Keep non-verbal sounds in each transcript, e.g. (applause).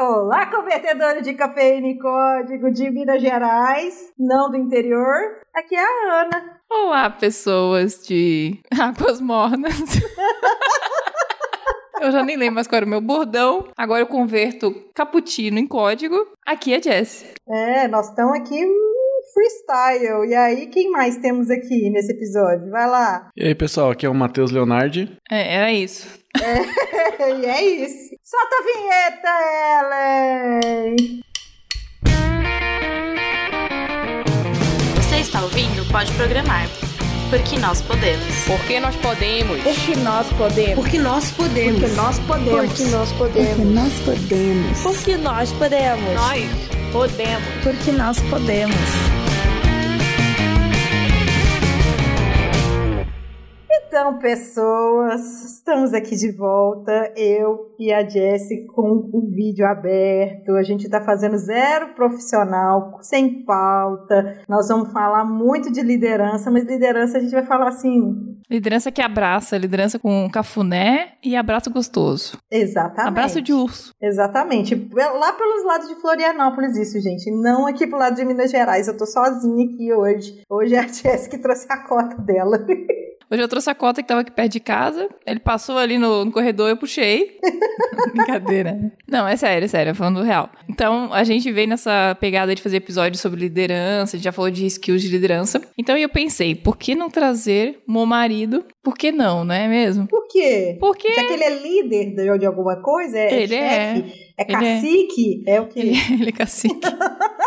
Olá, convertedores de cafeína e código de Minas Gerais, não do interior. Aqui é a Ana. Olá, pessoas de (laughs) águas mornas. (laughs) Eu já nem lembro mais qual era o meu bordão. Agora eu converto cappuccino em código. Aqui é Jess. É, nós estamos aqui freestyle. E aí, quem mais temos aqui nesse episódio? Vai lá. E aí, pessoal, aqui é o Matheus Leonardi. É, era isso. É, (laughs) e é isso. Solta a vinheta, Ellen! Você está ouvindo Pode Programar. Porque nós podemos. Porque nós podemos. Porque nós podemos. Porque nós podemos. Porque nós podemos. Porque nós podemos. Porque nós podemos. Nós podemos. Porque nós podemos. Então, pessoas, estamos aqui de volta, eu e a Jessie com o vídeo aberto. A gente está fazendo zero profissional, sem pauta. Nós vamos falar muito de liderança, mas liderança a gente vai falar assim. Liderança que abraça, liderança com cafuné e abraço gostoso. Exatamente. Abraço de urso. Exatamente. Lá pelos lados de Florianópolis, isso, gente. Não aqui pro lado de Minas Gerais. Eu tô sozinha aqui hoje. Hoje é a Jessie que trouxe a cota dela. (laughs) Hoje eu trouxe a cota que tava aqui perto de casa. Ele passou ali no, no corredor, eu puxei. (laughs) Brincadeira. Não, é sério, é sério, falando real. Então, a gente veio nessa pegada de fazer episódios sobre liderança, a gente já falou de skills de liderança. Então, eu pensei, por que não trazer meu marido? Por que não, não é mesmo? Por quê? Porque Já que ele é líder de, de alguma coisa? É Ele é. chefe? É, é. cacique? É, o quê? ele, ele é cacique. (laughs)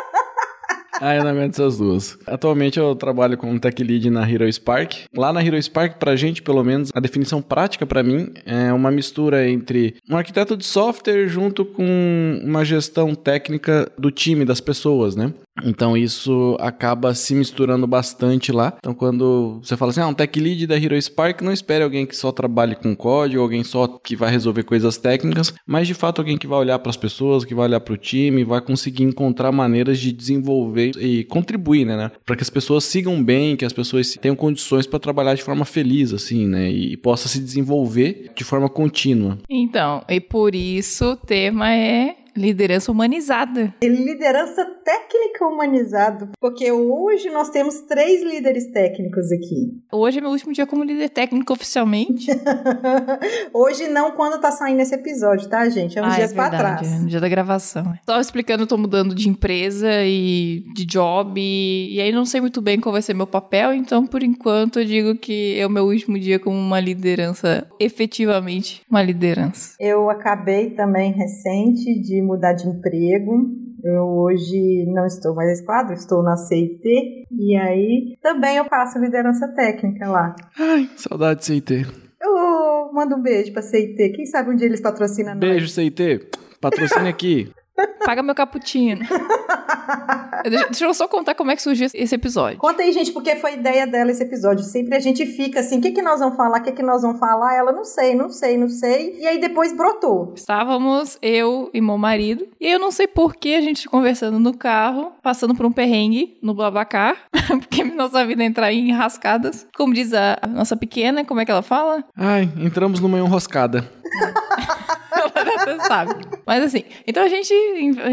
(laughs) Ah, eu não aguento essas duas. Atualmente eu trabalho como tech lead na Hero Spark. Lá na Hero Spark, pra gente, pelo menos, a definição prática pra mim é uma mistura entre um arquiteto de software junto com uma gestão técnica do time, das pessoas, né? Então isso acaba se misturando bastante lá. Então quando você fala assim, ah, um tech lead da Hero Spark, não espere alguém que só trabalhe com código, alguém só que vai resolver coisas técnicas, mas de fato alguém que vai olhar para as pessoas, que vai olhar para o time, vai conseguir encontrar maneiras de desenvolver e contribuir, né, né? Para que as pessoas sigam bem, que as pessoas tenham condições para trabalhar de forma feliz, assim, né? E possa se desenvolver de forma contínua. Então, e por isso o tema é liderança humanizada. Liderança técnica humanizada. Porque hoje nós temos três líderes técnicos aqui. Hoje é meu último dia como líder técnico oficialmente. (laughs) hoje não quando tá saindo esse episódio, tá, gente? É uns Ah, dias é pra verdade, trás. é no dia da gravação. Só explicando, eu tô mudando de empresa e de job, e, e aí não sei muito bem qual vai ser meu papel, então por enquanto eu digo que é o meu último dia como uma liderança, efetivamente uma liderança. Eu acabei também recente de mudar de emprego. Eu hoje não estou mais nesse quadro, estou na CIT. E aí também eu faço liderança técnica lá. Ai, saudade de CIT. Eu mando um beijo pra CIT. Quem sabe um dia eles patrocinam nós. Beijo, CIT. Patrocine aqui. Paga meu cappuccino. (laughs) (laughs) deixa, deixa eu só contar como é que surgiu esse episódio. Conta aí, gente, porque foi ideia dela esse episódio. Sempre a gente fica assim, o que, que nós vamos falar, o que, que nós vamos falar? Ela, não sei, não sei, não sei. E aí depois brotou. Estávamos eu e meu marido, e eu não sei por que a gente conversando no carro, passando por um perrengue no Blabacar, (laughs) porque nossa vida entrar em enrascadas. Como diz a nossa pequena, como é que ela fala? Ai, entramos numa enroscada. (laughs) (laughs) Você sabe. Mas assim, então a gente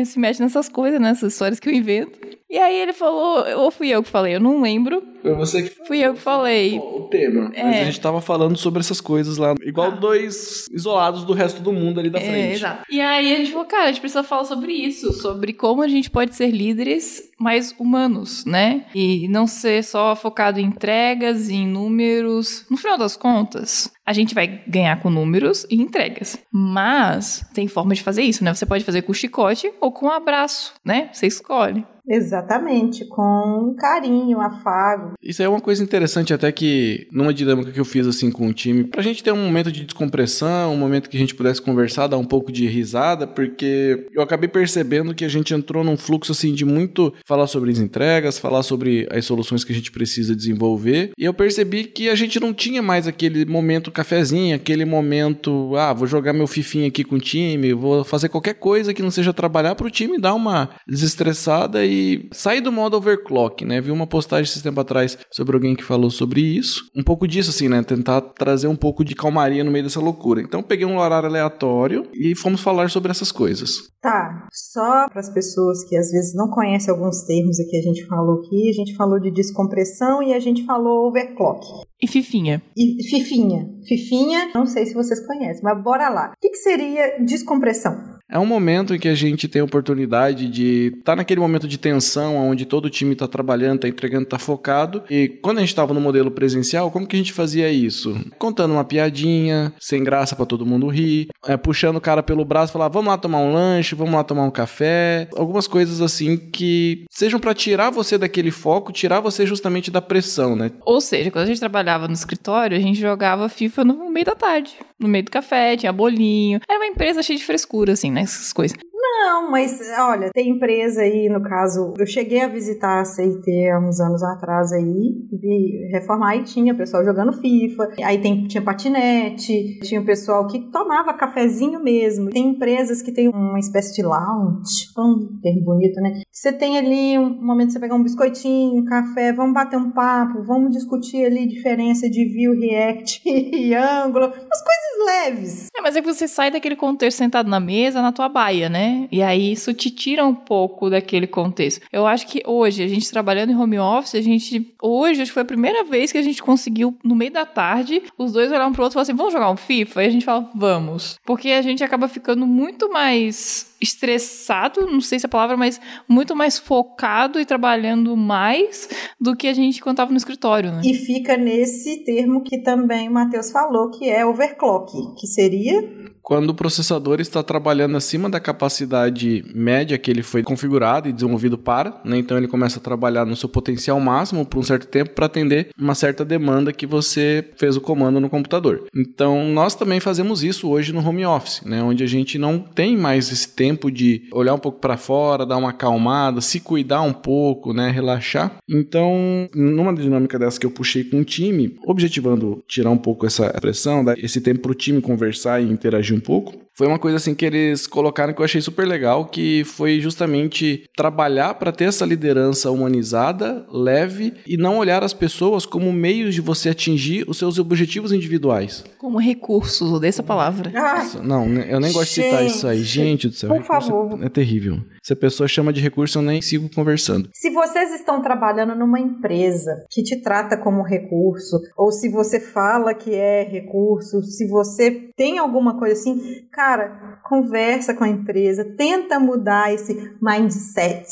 se mete nessas coisas, nessas histórias que eu invento. E aí ele falou, ou fui eu que falei, eu não lembro. Foi você que Fui eu que falei. o tema. Mas É. a gente tava falando sobre essas coisas lá, igual dois isolados do resto do mundo ali da É, frente. exato. E aí a gente falou, cara, a gente precisa falar sobre isso, sobre como a gente pode ser líderes mais humanos, né? E não ser só focado em entregas, em números. No final das contas, a gente vai ganhar com números e entregas. Mas tem forma de fazer isso, né? Você pode fazer com chicote ou com abraço, né? Você escolhe. Exatamente, com carinho, afago. Isso é uma coisa interessante, até que numa dinâmica que eu fiz assim com o time, pra gente ter um momento de descompressão, um momento que a gente pudesse conversar, dar um pouco de risada, porque eu acabei percebendo que a gente entrou num fluxo assim de muito falar sobre as entregas, falar sobre as soluções que a gente precisa desenvolver, e eu percebi que a gente não tinha mais aquele momento cafezinho, aquele momento, ah, vou jogar meu fifinho aqui com o time, vou fazer qualquer coisa que não seja trabalhar pro time dar uma desestressada e sair do modo overclock, né? Vi uma postagem esse tempo atrás sobre alguém que falou sobre isso. Um pouco disso, assim, né? Tentar trazer um pouco de calmaria no meio dessa loucura. Então, peguei um horário aleatório e fomos falar sobre essas coisas. Tá, só para as pessoas que às vezes não conhecem alguns termos que a gente falou aqui, a gente falou de descompressão e a gente falou overclock. E fifinha. E fifinha. Fifinha, não sei se vocês conhecem, mas bora lá. O que, que seria descompressão? É um momento em que a gente tem a oportunidade de estar tá naquele momento de tensão, onde todo o time está trabalhando, está entregando, está focado. E quando a gente estava no modelo presencial, como que a gente fazia isso? Contando uma piadinha, sem graça para todo mundo rir, é, puxando o cara pelo braço, falar, vamos lá tomar um lanche, vamos lá tomar um café, algumas coisas assim que sejam para tirar você daquele foco, tirar você justamente da pressão, né? Ou seja, quando a gente trabalhava no escritório, a gente jogava FIFA no meio da tarde, no meio do café, tinha bolinho. Era uma empresa cheia de frescura, assim, né? Essas coisas. Não, mas olha, tem empresa aí, no caso, eu cheguei a visitar a CIT há uns anos atrás aí, vi reformar e tinha pessoal jogando FIFA, aí tem, tinha patinete, tinha o pessoal que tomava cafezinho mesmo. Tem empresas que tem uma espécie de lounge, um termo bonito, né? Você tem ali um momento você pegar um biscoitinho, um café, vamos bater um papo, vamos discutir ali diferença de view, react (laughs) e ângulo, umas coisas leves. É, mas é que você sai daquele contexto sentado na mesa, na tua baia, né? E aí isso te tira um pouco daquele contexto. Eu acho que hoje, a gente trabalhando em home office, a gente. Hoje, acho que foi a primeira vez que a gente conseguiu, no meio da tarde, os dois olhar um pro outro e falar assim: vamos jogar um FIFA? E a gente fala, vamos. Porque a gente acaba ficando muito mais estressado, não sei se é a palavra, mas muito mais focado e trabalhando mais do que a gente quando estava no escritório, né? E fica nesse termo que também o Matheus falou, que é overclock, que seria quando o processador está trabalhando acima da capacidade média que ele foi configurado e desenvolvido para, né? então ele começa a trabalhar no seu potencial máximo por um certo tempo para atender uma certa demanda que você fez o comando no computador. Então nós também fazemos isso hoje no home office, né? onde a gente não tem mais esse tempo de olhar um pouco para fora, dar uma acalmada, se cuidar um pouco, né? relaxar. Então, numa dinâmica dessa que eu puxei com o time, objetivando tirar um pouco essa pressão, esse tempo para o time conversar e interagir pouco. Foi uma coisa assim que eles colocaram que eu achei super legal, que foi justamente trabalhar para ter essa liderança humanizada, leve e não olhar as pessoas como meios de você atingir os seus objetivos individuais. Como recursos, odeio essa palavra. Ah, Não, eu nem gosto de citar isso aí. Gente do céu, Por recurso favor. É terrível. Se a pessoa chama de recurso, eu nem sigo conversando. Se vocês estão trabalhando numa empresa que te trata como recurso, ou se você fala que é recurso, se você tem alguma coisa assim, cara, conversa com a empresa, tenta mudar esse mindset.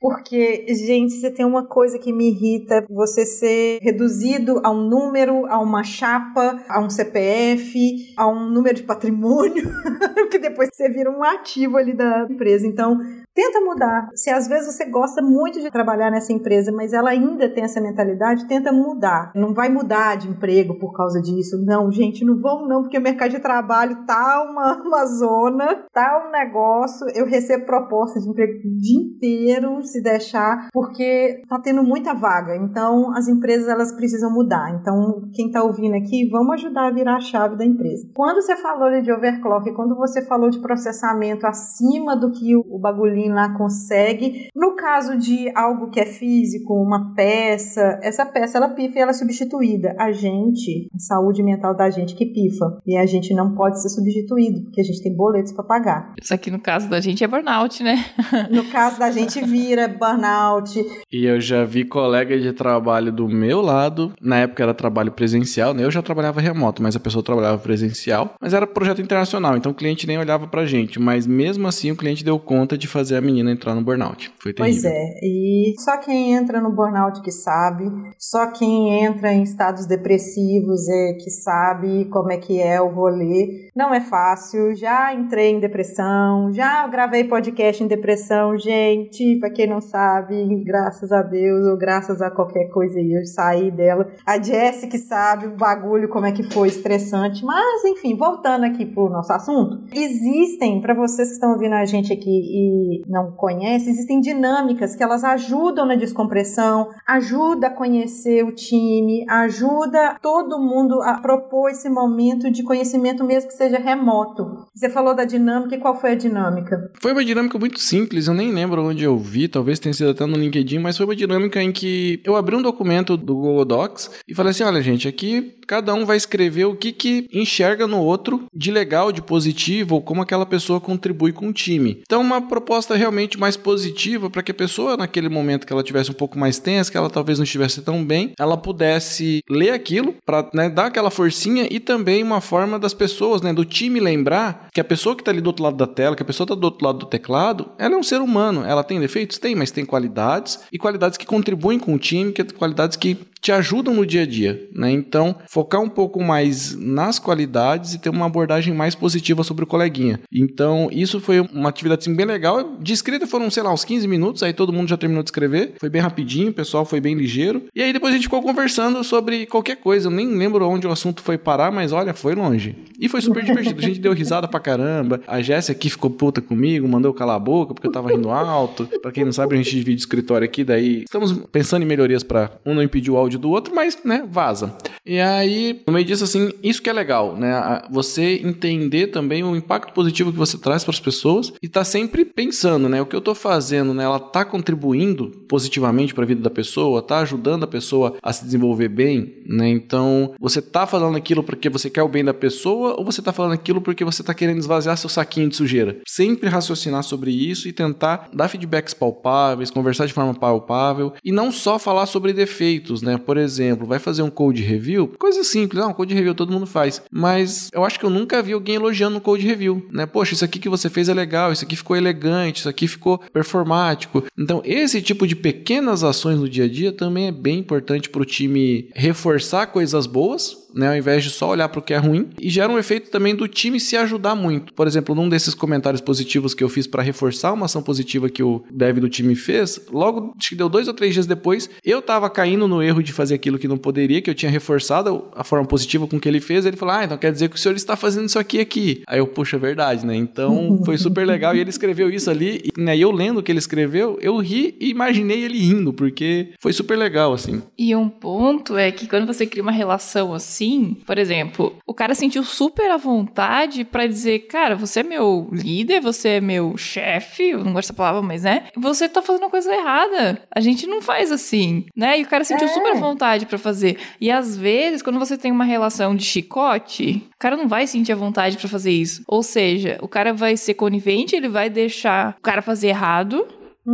Porque, gente, você tem uma coisa que me irrita, você ser reduzido a um número, a uma chapa, a um CPF, a um número de patrimônio, (laughs) que depois você vira um ativo ali da empresa. Então, tenta mudar. Se às vezes você gosta muito de trabalhar nessa empresa, mas ela ainda tem essa mentalidade, tenta mudar. Não vai mudar de emprego por causa disso. Não, gente, não vamos não, porque o mercado de trabalho tá uma, (laughs) uma zona, tá um negócio. Eu recebo proposta de emprego o dia inteiro, se deixar, porque tá tendo muita vaga. Então, as empresas elas precisam mudar. Então, quem tá ouvindo aqui, vamos ajudar a virar a chave da empresa. Quando você falou de overclock, quando você falou de processamento acima do que o bagulhinho lá consegue, no caso de algo que é físico, uma peça, essa peça ela pifa e ela é substituída. A gente, a saúde mental da gente que pifa. E a gente não pode ser substituído, porque a gente tem boletos para pagar. Isso aqui no caso da gente é burnout, né? (laughs) No caso da gente vira burnout. E eu já vi colega de trabalho do meu lado, na época era trabalho presencial, né? Eu já trabalhava remoto, mas a pessoa trabalhava presencial, mas era projeto internacional, então o cliente nem olhava pra gente, mas mesmo assim o cliente deu conta de fazer a menina entrar no burnout. Foi terrível. Pois é, e só quem entra no burnout que sabe, só quem entra em estados depressivos é que sabe como é que é o rolê. Não é fácil, já entrei em depressão, já gravei podcast em depressão, gente, pra quem não sabe, graças a Deus ou graças a qualquer coisa aí, eu saí dela. A Jessie que sabe o bagulho como é que foi estressante, mas enfim, voltando aqui pro nosso assunto, existem, para vocês que estão ouvindo a gente aqui e não conhece, existem dinâmicas que elas ajudam na descompressão, ajuda a conhecer o time, ajuda todo mundo a propor esse momento de conhecimento mesmo que seja remoto. Você falou da dinâmica e qual foi a dinâmica? Foi uma dinâmica muito simples, eu nem lembro onde eu vi, talvez tenha sido até no LinkedIn, mas foi uma dinâmica em que eu abri um documento do Google Docs e falei assim: olha, gente, aqui cada um vai escrever o que, que enxerga no outro de legal, de positivo, ou como aquela pessoa contribui com o time. Então, uma proposta realmente mais positiva para que a pessoa, naquele momento que ela tivesse um pouco mais tensa, que ela talvez não estivesse tão bem, ela pudesse ler aquilo para né, dar aquela forcinha e também uma forma das pessoas, né, do time lembrar que a pessoa que está ali do outro lado da tela, que a pessoa está do outro lado do teclado, ela é um ser humano. Ela tem defeitos? Tem, mas tem qualidades e qualidades que contribuem com o time, que é qualidades que te ajudam no dia a dia, né? Então, focar um pouco mais nas qualidades e ter uma abordagem mais positiva sobre o coleguinha. Então, isso foi uma atividade assim, bem legal. De escrita foram, sei lá, uns 15 minutos, aí todo mundo já terminou de escrever. Foi bem rapidinho, o pessoal foi bem ligeiro. E aí depois a gente ficou conversando sobre qualquer coisa. Eu nem lembro onde o assunto foi parar, mas olha, foi longe. E foi super divertido. A gente deu risada pra caramba. A Jéssica aqui ficou puta comigo, mandou calar a boca porque eu tava rindo alto. Pra quem não sabe, a gente divide o escritório aqui, daí estamos pensando em melhorias para um não impedir o áudio áudio do outro, mas, né, vaza. E aí, no meio disso, assim, isso que é legal, né? Você entender também o impacto positivo que você traz para as pessoas e tá sempre pensando, né? O que eu tô fazendo, né? Ela tá contribuindo positivamente para a vida da pessoa, tá ajudando a pessoa a se desenvolver bem, né? Então, você tá falando aquilo porque você quer o bem da pessoa ou você tá falando aquilo porque você tá querendo esvaziar seu saquinho de sujeira? Sempre raciocinar sobre isso e tentar dar feedbacks palpáveis, conversar de forma palpável e não só falar sobre defeitos, né? Por exemplo, vai fazer um code review, coisa simples, não, code review todo mundo faz, mas eu acho que eu nunca vi alguém elogiando um code review, né? Poxa, isso aqui que você fez é legal, isso aqui ficou elegante, isso aqui ficou performático. Então, esse tipo de pequenas ações no dia a dia também é bem importante para o time reforçar coisas boas, né, ao invés de só olhar para o que é ruim, e gera um efeito também do time se ajudar muito. Por exemplo, num desses comentários positivos que eu fiz para reforçar uma ação positiva que o dev do time fez, logo acho que deu dois ou três dias depois, eu estava caindo no erro de fazer aquilo que não poderia, que eu tinha reforçado a forma positiva com que ele fez. Ele falou: Ah, então quer dizer que o senhor está fazendo isso aqui aqui. Aí eu, puxa, é verdade, né? Então (laughs) foi super legal. E ele escreveu isso ali, e né, eu lendo o que ele escreveu, eu ri e imaginei ele rindo, porque foi super legal, assim. E um ponto é que quando você cria uma relação assim, por exemplo, o cara sentiu super à vontade para dizer, cara, você é meu líder, você é meu chefe, eu não gosto dessa palavra, mas né? Você tá fazendo a coisa errada. A gente não faz assim, né? E o cara sentiu É. super à vontade para fazer. E às vezes, quando você tem uma relação de chicote, o cara não vai sentir a vontade para fazer isso. Ou seja, o cara vai ser conivente, ele vai deixar o cara fazer errado,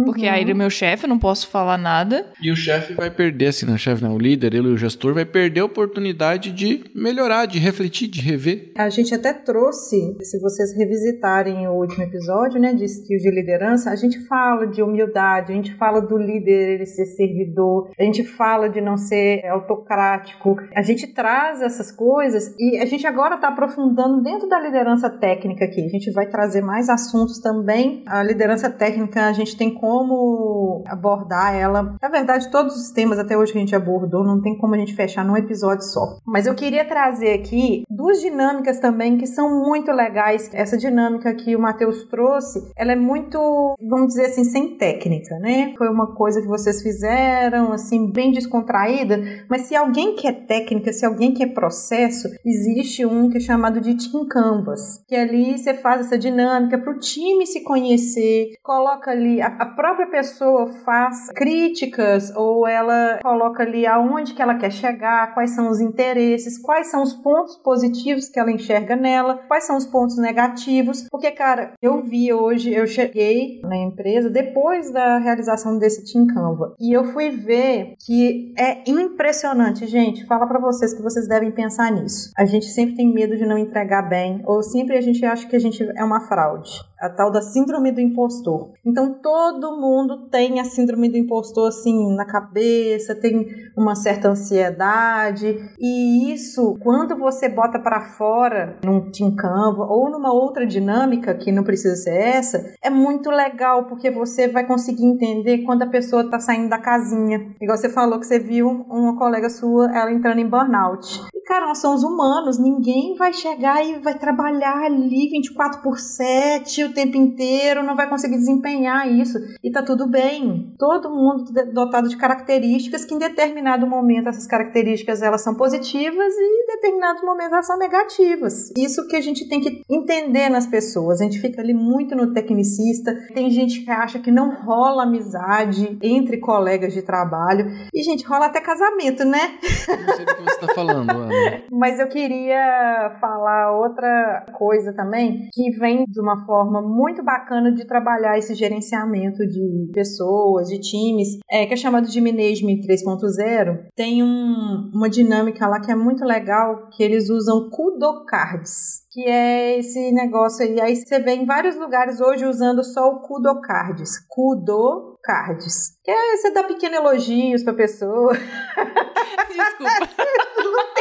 porque aí ele é meu chefe, eu não posso falar nada. E o chefe vai perder, assim, não, o chefe não, o líder, ele, o gestor, vai perder a oportunidade de melhorar, de refletir, de rever. A gente até trouxe, se vocês revisitarem o último episódio, né, de skills de liderança, a gente fala de humildade, a gente fala do líder ele ser servidor, a gente fala de não ser autocrático, a gente traz essas coisas e a gente agora está aprofundando dentro da liderança técnica aqui. A gente vai trazer mais assuntos também. A liderança técnica, a gente tem como abordar ela. Na verdade, todos os temas até hoje que a gente abordou, não tem como a gente fechar num episódio só. Mas eu queria trazer aqui duas dinâmicas também que são muito legais. Essa dinâmica que o Matheus trouxe, ela é muito, vamos dizer assim, sem técnica, né? Foi uma coisa que vocês fizeram, assim, bem descontraída. Mas se alguém quer técnica, se alguém quer processo, existe um que é chamado de Team Canvas, que ali você faz essa dinâmica para o time se conhecer, coloca ali, a, a própria pessoa faz críticas ou ela coloca ali aonde que ela quer chegar, quais são os interesses, quais são os pontos positivos que ela enxerga nela, quais são os pontos negativos, porque, cara, eu vi hoje, eu cheguei na empresa depois da realização desse Team Canva e eu fui ver que é impressionante, gente, fala para vocês que vocês devem pensar nisso. A gente sempre tem medo de não entregar bem ou sempre a gente acha que a gente é uma fraude a tal da síndrome do impostor. Então todo mundo tem a síndrome do impostor assim na cabeça, tem uma certa ansiedade e isso quando você bota para fora num Team Canva ou numa outra dinâmica que não precisa ser essa, é muito legal porque você vai conseguir entender quando a pessoa tá saindo da casinha. Igual você falou que você viu uma colega sua ela entrando em burnout. E cara, nós somos humanos, ninguém vai chegar e vai trabalhar ali 24 por 7 o tempo inteiro, não vai conseguir desempenhar isso. E tá tudo bem. Todo mundo dotado de características que em determinado momento essas características elas são positivas e em determinados momentos elas são negativas. Isso que a gente tem que entender nas pessoas. A gente fica ali muito no tecnicista. Tem gente que acha que não rola amizade entre colegas de trabalho. E, gente, rola até casamento, né? Não sei do que você está falando, Ana. Mas eu queria falar outra coisa também, que vem de uma forma muito bacana de trabalhar esse gerenciamento de pessoas, de times, é, que é chamado de Management 3.0. Tem um, uma dinâmica lá que é muito legal, que eles usam Kudo Cards que é esse negócio aí. Aí você vê em vários lugares hoje usando só o Kudo Cards. Kudo Cards. Que é você dar pequenos elogios pra pessoa. (laughs) Desculpa. (laughs)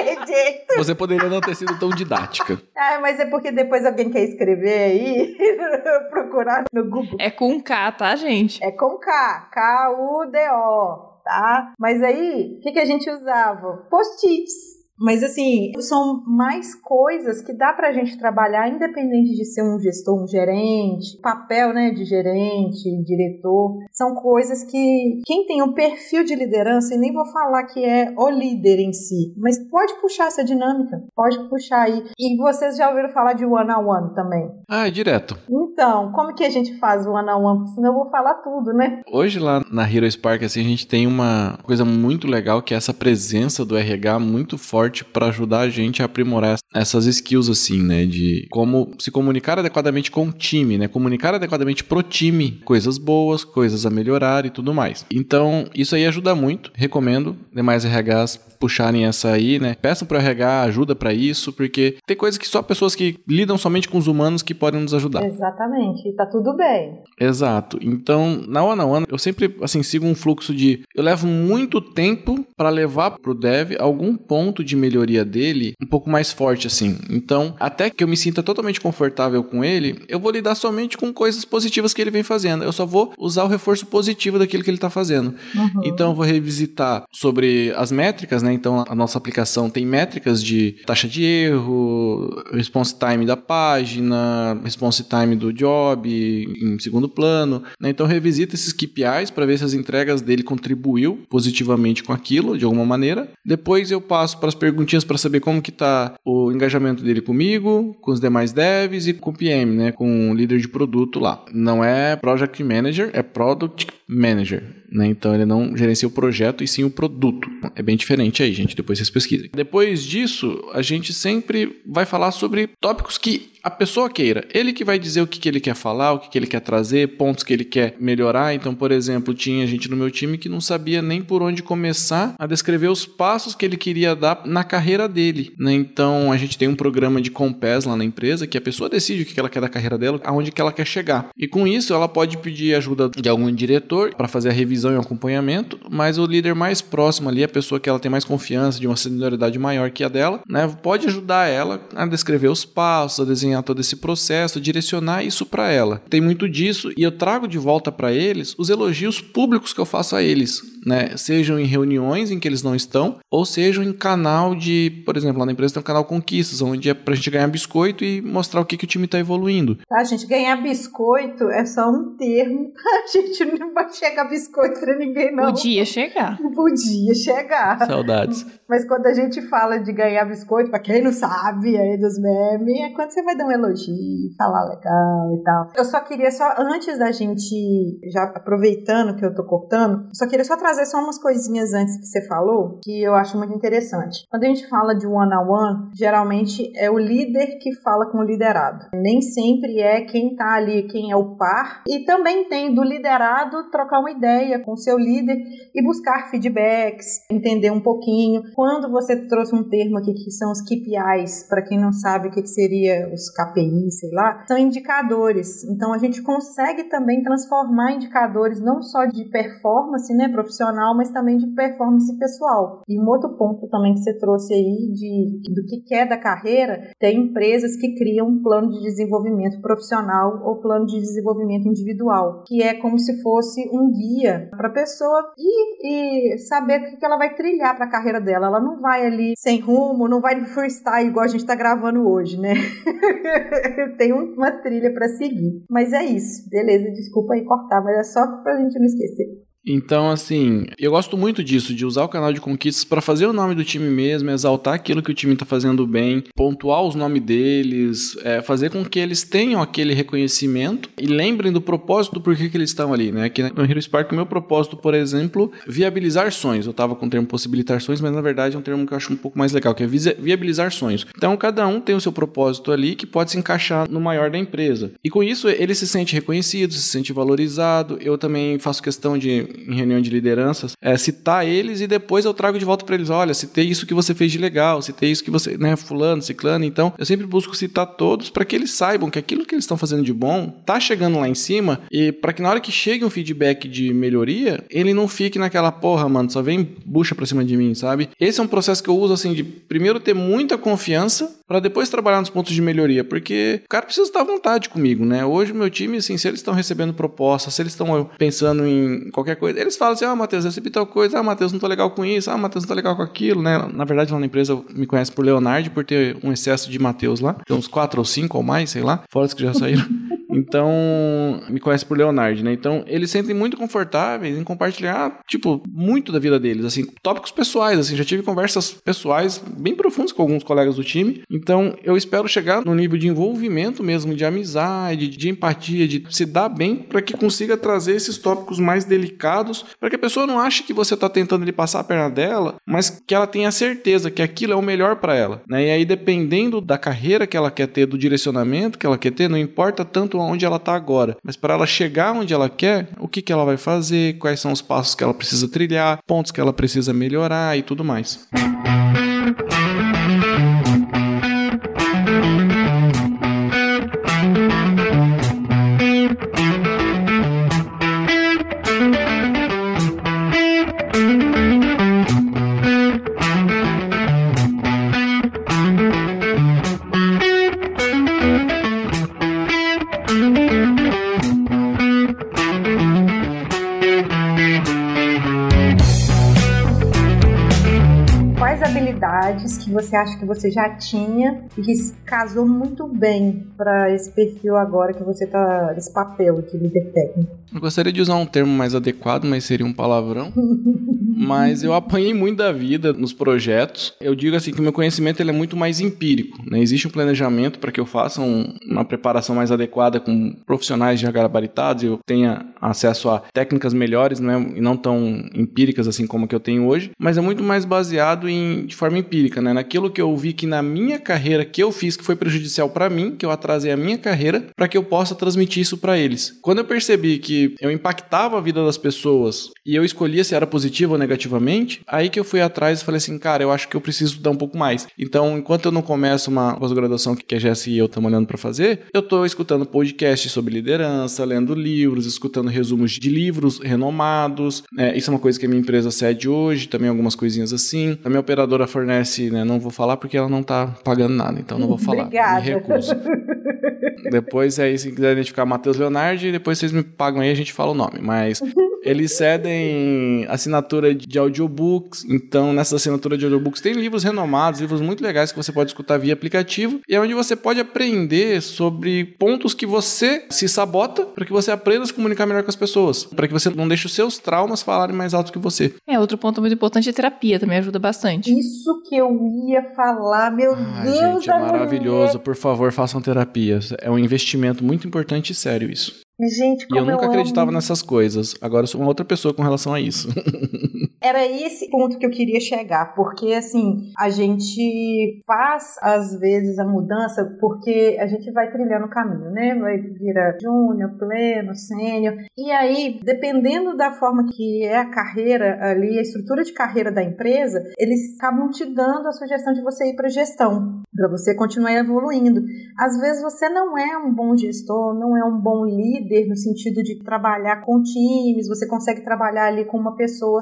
jeito. Você poderia não ter sido tão didática. Ah, mas é porque depois alguém quer escrever aí, (laughs) procurar no Google. É com K, tá, gente? É com K. K-U-D-O. Tá? Mas aí, o que, que a gente usava? Post-its. Mas assim, são mais coisas que dá pra gente trabalhar, independente de ser um gestor, um gerente, papel né, de gerente, diretor. São coisas que quem tem um perfil de liderança, e nem vou falar que é o líder em si, mas pode puxar essa dinâmica, pode puxar aí. E vocês já ouviram falar de one-on-one -on -one também? Ah, é direto. Então, como que a gente faz o one-on-one? Porque senão eu vou falar tudo, né? Hoje lá na Hero Spark, assim, a gente tem uma coisa muito legal que é essa presença do RH muito forte para ajudar a gente a aprimorar essas skills, assim, né? De como se comunicar adequadamente com o time, né? Comunicar adequadamente pro time coisas boas, coisas a melhorar e tudo mais. Então, isso aí ajuda muito. Recomendo demais RHs puxarem essa aí, né? Peçam pro RH ajuda para isso, porque tem coisas que só pessoas que lidam somente com os humanos que podem nos ajudar. Exatamente, e tá tudo bem. Exato. Então, na on one, eu sempre assim sigo um fluxo de eu levo muito tempo para levar pro dev algum ponto de melhoria dele um pouco mais forte assim. Então, até que eu me sinta totalmente confortável com ele, eu vou lidar somente com coisas positivas que ele vem fazendo. Eu só vou usar o reforço positivo daquilo que ele tá fazendo. Uhum. Então, eu vou revisitar sobre as métricas, né? Então, a nossa aplicação tem métricas de taxa de erro, response time da página, response time do job em segundo plano. Né? Então, revisita esses KPIs para ver se as entregas dele contribuiu positivamente com aquilo, de alguma maneira. Depois, eu passo para as perguntinhas para saber como que tá o engajamento dele comigo, com os demais devs e com o PM, né? Com o líder de produto lá. Não é Project Manager, é Product Manager. Né? Então ele não gerencia o projeto e sim o produto. É bem diferente aí, gente. Depois vocês pesquisem. Depois disso, a gente sempre vai falar sobre tópicos que a pessoa queira. Ele que vai dizer o que, que ele quer falar, o que, que ele quer trazer, pontos que ele quer melhorar. Então, por exemplo, tinha gente no meu time que não sabia nem por onde começar a descrever os passos que ele queria dar na carreira dele. Né? Então, a gente tem um programa de Compass lá na empresa que a pessoa decide o que ela quer da carreira dela, aonde que ela quer chegar. E com isso, ela pode pedir ajuda de algum diretor para fazer a revisão e acompanhamento, mas o líder mais próximo ali, a pessoa que ela tem mais confiança, de uma senioridade maior que a dela, né, pode ajudar ela a descrever os passos, a desenhar todo esse processo, direcionar isso para ela. Tem muito disso e eu trago de volta para eles os elogios públicos que eu faço a eles, né? Sejam em reuniões em que eles não estão, ou sejam em canal de, por exemplo, lá na empresa tem um canal Conquistas, onde é pra gente ganhar biscoito e mostrar o que, que o time tá evoluindo. Tá, gente, ganhar biscoito é só um termo. (laughs) A gente não vai chegar biscoito pra ninguém, não. Podia chegar. Podia chegar. Saudades. Mas quando a gente fala de ganhar biscoito, pra quem não sabe aí dos memes, é quando você vai dar um elogio, falar legal e tal. Eu só queria só, antes da gente, já aproveitando que eu tô cortando, só queria só trazer só umas coisinhas antes que você falou, que eu acho muito interessante. Quando a gente fala de one-on-one, -on -one, geralmente é o líder que fala com o liderado. Nem sempre é quem tá ali, quem é o par. E também tem do liderado trocar uma ideia com o seu líder e buscar feedbacks, entender um pouquinho. Quando você trouxe um termo aqui que são os KPIs, para quem não sabe o que seria os KPIs, sei lá, são indicadores. Então a gente consegue também transformar indicadores não só de performance, né, profissional profissional, mas também de performance pessoal. E um outro ponto também que você trouxe aí de, do que quer da carreira, tem empresas que criam um plano de desenvolvimento profissional ou plano de desenvolvimento individual, que é como se fosse um guia para a pessoa ir e saber o que ela vai trilhar para a carreira dela. Ela não vai ali sem rumo, não vai freestyle igual a gente está gravando hoje, né? (laughs) Tem uma trilha para seguir. Mas é isso, beleza? Desculpa aí cortar, mas é só para a gente não esquecer. Então, assim, eu gosto muito disso, de usar o canal de conquistas para fazer o nome do time mesmo, exaltar aquilo que o time está fazendo bem, pontuar os nomes deles, é, fazer com que eles tenham aquele reconhecimento e lembrem do propósito do porquê que eles estão ali, né? Aqui no Hero Spark, o meu propósito, por exemplo, viabilizar sonhos. Eu estava com o termo possibilitar sonhos, mas na verdade é um termo que eu acho um pouco mais legal, que é viabilizar sonhos. Então, cada um tem o seu propósito ali que pode se encaixar no maior da empresa. E com isso, ele se sente reconhecido, se sente valorizado. Eu também faço questão de em reunião de lideranças, é citar eles e depois eu trago de volta para eles, olha, citei isso que você fez de legal, citei isso que você, né, fulano, ciclano, então eu sempre busco citar todos para que eles saibam que aquilo que eles estão fazendo de bom tá chegando lá em cima e para que na hora que chegue um feedback de melhoria, ele não fique naquela porra, mano, só vem bucha para cima de mim, sabe? Esse é um processo que eu uso assim de primeiro ter muita confiança para depois trabalhar nos pontos de melhoria, porque o cara precisa estar à vontade comigo, né? Hoje o meu time, assim, se eles estão recebendo propostas, se eles estão pensando em qualquer coisa, eles falam assim: ah, Matheus, recebi tal coisa, ah, Matheus, não tô legal com isso, ah, Matheus, não tô legal com aquilo, né? Na verdade, lá na empresa me conhece por Leonardo, por ter um excesso de Matheus lá, tem uns quatro ou cinco ou mais, sei lá, fora os que já saíram. (laughs) Então, me conhece por Leonardo, né? Então, eles sentem muito confortáveis em compartilhar, tipo, muito da vida deles, assim, tópicos pessoais, assim, já tive conversas pessoais bem profundas com alguns colegas do time. Então, eu espero chegar no nível de envolvimento mesmo, de amizade, de empatia, de se dar bem, para que consiga trazer esses tópicos mais delicados, para que a pessoa não ache que você está tentando lhe passar a perna dela, mas que ela tenha certeza que aquilo é o melhor para ela, né? E aí, dependendo da carreira que ela quer ter, do direcionamento que ela quer ter, não importa tanto onde ela está agora, mas para ela chegar onde ela quer, o que, que ela vai fazer, quais são os passos que ela precisa trilhar, pontos que ela precisa melhorar e tudo mais. Você acha que você já tinha e que casou muito bem para esse perfil agora que você tá nesse papel de líder técnico? Eu gostaria de usar um termo mais adequado, mas seria um palavrão. (laughs) mas eu apanhei muito da vida nos projetos. Eu digo assim que o meu conhecimento ele é muito mais empírico. Né? Existe um planejamento para que eu faça um, uma preparação mais adequada com profissionais já gabaritados e eu tenha acesso a técnicas melhores não é, e não tão empíricas assim como que eu tenho hoje, mas é muito mais baseado em de forma empírica, né? naquilo que eu vi que na minha carreira que eu fiz que foi prejudicial para mim, que eu atrasei a minha carreira, para que eu possa transmitir isso para eles. Quando eu percebi que eu impactava a vida das pessoas e eu escolhia se era positivo ou negativamente, aí que eu fui atrás e falei assim, cara, eu acho que eu preciso estudar um pouco mais. Então, enquanto eu não começo uma pós-graduação que a Jess e eu estamos olhando para fazer, eu estou escutando podcasts sobre liderança, lendo livros, escutando resumos de livros renomados. É, isso é uma coisa que a minha empresa cede hoje, também algumas coisinhas assim. A minha operadora fornece, né, não vou falar porque ela não está pagando nada, então não vou falar. (laughs) Obrigada. Me recuso. (laughs) depois aí, se quiser identificar Matheus Leonardo, depois vocês me pagam aí, a gente fala o nome. Mas (laughs) eles cedem assinatura de audiobooks. Então, nessa assinatura de audiobooks tem livros renomados, livros muito legais que você pode escutar via aplicativo. E é onde você pode aprender sobre pontos que você se sabota para que você aprenda a se comunicar melhor com as pessoas. Para que você não deixe os seus traumas falarem mais alto que você. É, outro ponto muito importante é terapia, também ajuda bastante. Isso que eu ia falar, meu Ai, Deus, gente, é maravilhoso. Por favor, façam terapia. É um investimento muito importante e sério isso. Gente, E como eu nunca acreditava amo. nessas coisas. Agora eu sou uma outra pessoa com relação a isso. (laughs) Era esse ponto que eu queria chegar, porque assim, a gente faz às vezes a mudança porque a gente vai trilhando o caminho, né? Vai virar júnior, pleno, sênior. E aí, dependendo da forma que é a carreira ali, a estrutura de carreira da empresa, eles acabam te dando a sugestão de você ir para gestão, para você continuar evoluindo. Às vezes você não é um bom gestor, não é um bom líder no sentido de trabalhar com times, você consegue trabalhar ali com uma pessoa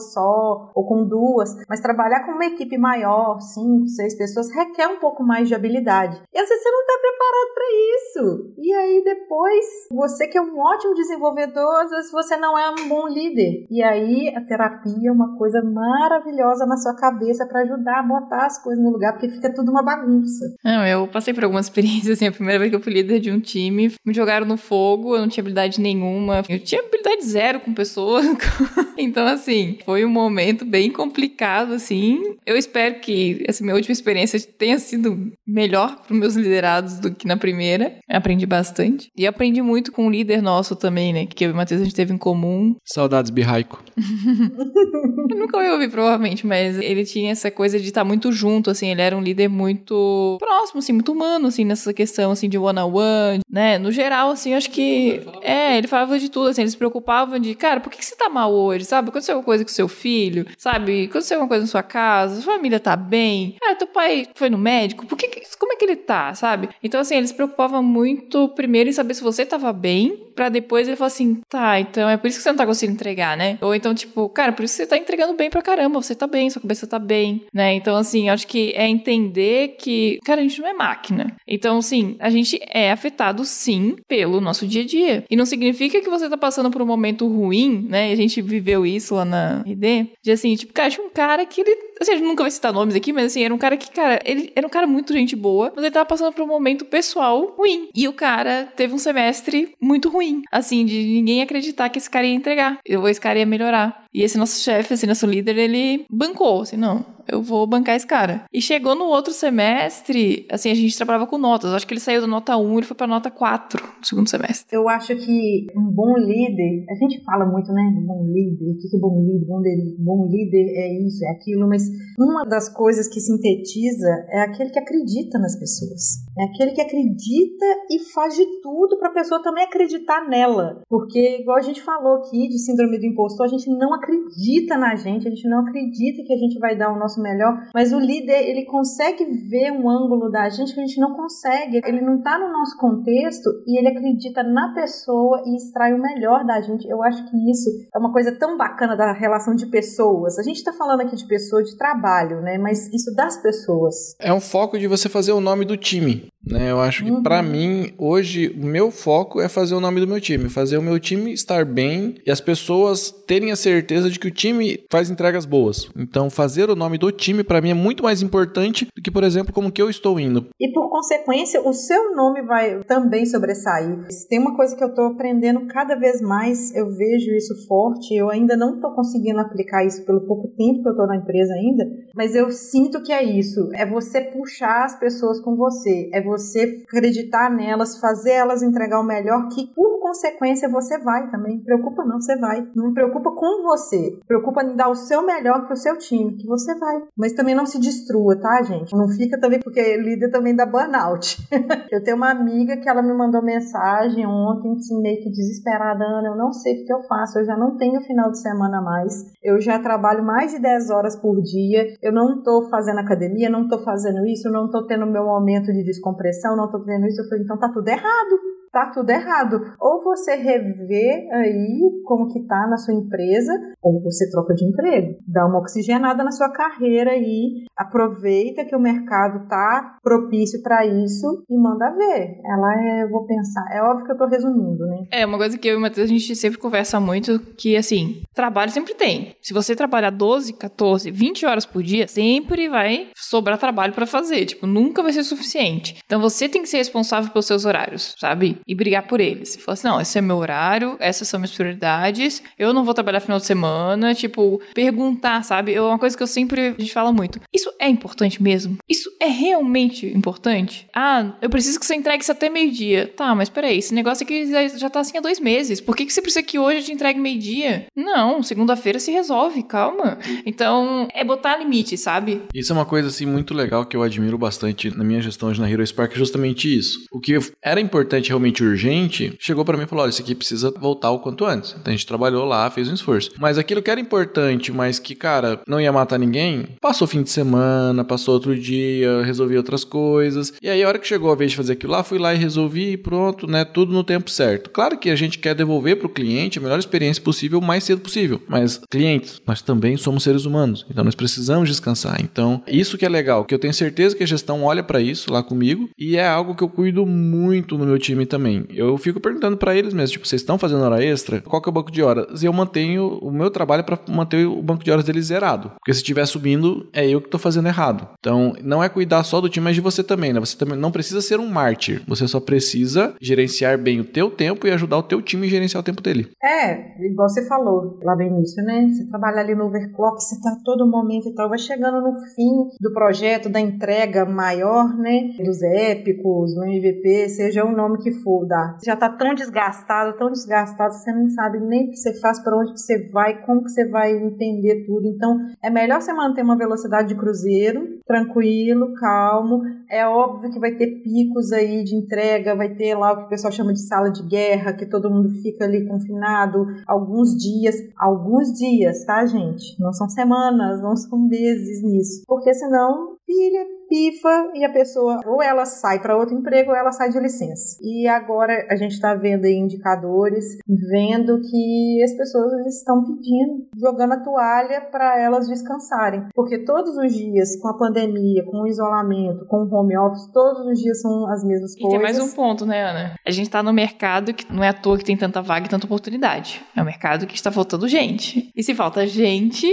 ou com duas, mas trabalhar com uma equipe maior, cinco, seis pessoas, requer um pouco mais de habilidade. E às vezes você não está preparado para isso. E aí depois, você que é um ótimo desenvolvedor, às vezes você não é um bom líder. E aí a terapia é uma coisa maravilhosa na sua cabeça para ajudar a botar as coisas no lugar, porque fica tudo uma bagunça. Não, eu passei por algumas (laughs) experiências, assim, a primeira vez que eu fui líder de um time, me jogaram no fogo, eu não tinha habilidade nenhuma, eu tinha habilidade zero com pessoas. (laughs) então, assim, foi um momento bem complicado, assim. Eu espero que essa minha última experiência tenha sido melhor para meus liderados do que na primeira. Aprendi bastante. E aprendi muito com um líder nosso também, né? Que eu e o Matheus a gente teve em comum. Saudades, Birraico. (laughs) eu nunca ouvi provavelmente, mas ele tinha essa coisa de estar muito junto, assim. Ele era um líder muito próximo, assim, muito humano, assim, nessa questão, assim, de one-on-one, -on -one, né? No geral, assim, acho que... É, ele falava de tudo, assim. Eles se preocupavam de, cara, por que, que você tá mal hoje, sabe? Aconteceu alguma coisa com seu filho, sabe? Aconteceu alguma coisa na sua casa, sua família tá bem. Ah, teu pai foi no médico, por que, como é que ele tá, sabe? Então, assim, eles se preocupavam muito, primeiro, em saber se você tava bem, pra depois ele falar assim, tá, então é por isso que você não tá conseguindo entregar, né? Ou então, tipo, cara, por isso que você tá entregando bem pra caramba, você tá bem, sua cabeça tá bem, né? Então, assim, acho que é entender que, cara, a gente não é máquina. Então, assim, a gente é afetado, sim, pelo nosso dia a dia. E não significa que você tá passando por um momento ruim, né? E a gente viveu isso lá na RD, de assim, tipo, cara, tinha um cara que ele Assim, a nunca vai citar nomes aqui, mas assim, era um cara que, cara, ele era um cara muito gente boa, mas ele tava passando por um momento pessoal ruim. E o cara teve um semestre muito ruim. Assim, de ninguém acreditar que esse cara ia entregar. Ou esse cara ia melhorar. E esse nosso chefe, esse nosso líder, ele bancou, assim, não, eu vou bancar esse cara. E chegou no outro semestre, assim, a gente trabalhava com notas. Acho que ele saiu da nota 1 e foi pra nota 4 no segundo semestre. Eu acho que um bom líder, a gente fala muito, né? Bom líder, o que é bom líder? Bom, líder, bom líder é isso, é aquilo, mas uma das coisas que sintetiza é aquele que acredita nas pessoas. É aquele que acredita e faz de tudo para a pessoa também acreditar nela. Porque, igual a gente falou aqui de síndrome do impostor, a gente não acredita na gente, a gente não acredita que a gente vai dar o nosso melhor, mas o líder, ele consegue ver um ângulo da gente que a gente não consegue. Ele não está no nosso contexto e ele acredita na pessoa e extrai o melhor da gente. Eu acho que isso é uma coisa tão bacana da relação de pessoas. A gente está falando aqui de pessoas de trabalho, né? Mas isso das pessoas. É um foco de você fazer o nome do time. Né, eu acho que uhum. para mim, hoje, o meu foco é fazer o nome do meu time, fazer o meu time estar bem e as pessoas terem a certeza de que o time faz entregas boas. Então, fazer o nome do time para mim é muito mais importante do que, por exemplo, como que eu estou indo. E por consequência, o seu nome vai também sobressair. Tem uma coisa que eu tô aprendendo cada vez mais, eu vejo isso forte, eu ainda não tô conseguindo aplicar isso pelo pouco tempo que eu tô na empresa ainda, mas eu sinto que é isso, é você puxar as pessoas com você, é você acreditar nelas, fazer elas entregar o melhor, que por consequência você vai também. Preocupa não, você vai. Não preocupa com você. Preocupa em dar o seu melhor pro seu time, que você vai. Mas também não se destrua, tá, gente? Não fica também, porque líder também dá burnout. (laughs) eu tenho uma amiga que ela me mandou mensagem ontem, assim, meio que desesperada, Ana, eu não sei o que eu faço, eu já não tenho final de semana mais, eu já trabalho mais de 10 horas por dia, eu não tô fazendo academia, não tô fazendo isso, não tô tendo meu momento de descompressão depressão, não tô tendo isso. Eu falei, então tá tudo errado tá tudo errado. Ou você revê aí como que tá na sua empresa, ou você troca de emprego. Dá uma oxigenada na sua carreira aí, aproveita que o mercado tá propício para isso e manda ver. Ela é, vou pensar, é óbvio que eu tô resumindo, né? É, uma coisa que eu e o Matheus a gente sempre conversa muito, que assim, trabalho sempre tem. Se você trabalhar 12, 14, 20 horas por dia, sempre vai sobrar trabalho para fazer, tipo, nunca vai ser suficiente. Então você tem que ser responsável pelos seus horários, sabe? E brigar por eles. Falar assim, não, esse é meu horário, essas são minhas prioridades, eu não vou trabalhar final de semana, tipo, perguntar, sabe? É uma coisa que eu sempre, a gente fala muito. Isso é importante mesmo? Isso é realmente importante? Ah, eu preciso que você entregue isso até meio-dia. Tá, mas peraí, esse negócio aqui já tá assim há dois meses. Por que, que você precisa que hoje eu te entregue meio-dia? Não, segunda-feira se resolve, calma. Então, é botar limite, sabe? Isso é uma coisa, assim, muito legal que eu admiro bastante na minha gestão na Hero Spark, é justamente isso. O que era importante realmente extremamente urgente, chegou para mim e falou: olha, isso aqui precisa voltar o quanto antes. Então a gente trabalhou lá, fez um esforço. Mas aquilo que era importante, mas que, cara, não ia matar ninguém, passou fim de semana, passou outro dia, resolvi outras coisas. E aí, a hora que chegou a vez de fazer aquilo lá, fui lá e resolvi e pronto, né? Tudo no tempo certo. Claro que a gente quer devolver pro cliente a melhor experiência possível o mais cedo possível. Mas, clientes, nós também somos seres humanos. Então nós precisamos descansar. Então, isso que é legal, que eu tenho certeza que a gestão olha para isso lá comigo e é algo que eu cuido muito no meu time também. Eu fico perguntando para eles mesmo, tipo, vocês estão fazendo hora extra? Qual que é o banco de horas? E eu mantenho o meu trabalho para manter o banco de horas deles zerado. Porque se estiver subindo, é eu que tô fazendo errado. Então, não é cuidar só do time, mas de você também, né? Você também não precisa ser um mártir. Você só precisa gerenciar bem o teu tempo e ajudar o teu time a gerenciar o tempo dele. É, igual você falou lá no início, né? Você trabalha ali no overclock, você tá todo momento e tal, vai chegando no fim do projeto, da entrega maior, né? Dos épicos, do MVP, seja o nome que for, dá. Já tá tão desgastado, tão desgastado, você não sabe nem o que você faz, para onde que você vai, como que você vai entender tudo. Então, é melhor você manter uma velocidade de cruzeiro, tranquilo, calmo. É óbvio que vai ter picos aí de entrega, vai ter lá o que o pessoal chama de sala de guerra, que todo mundo fica ali confinado alguns dias, alguns dias, tá, gente? Não são semanas, não são meses nisso, porque senão pilha, pifa e a pessoa ou ela sai para outro emprego ou ela sai de licença. E agora a gente está vendo aí indicadores, vendo que as pessoas estão pedindo, jogando a toalha para elas descansarem, porque todos os dias com a pandemia, com o isolamento, com o home office, todos os dias são as mesmas E coisas. tem mais um ponto, né, Ana? A gente tá no mercado que não é à toa que tem tanta vaga e tanta oportunidade. É um mercado que está faltando gente. E se falta gente,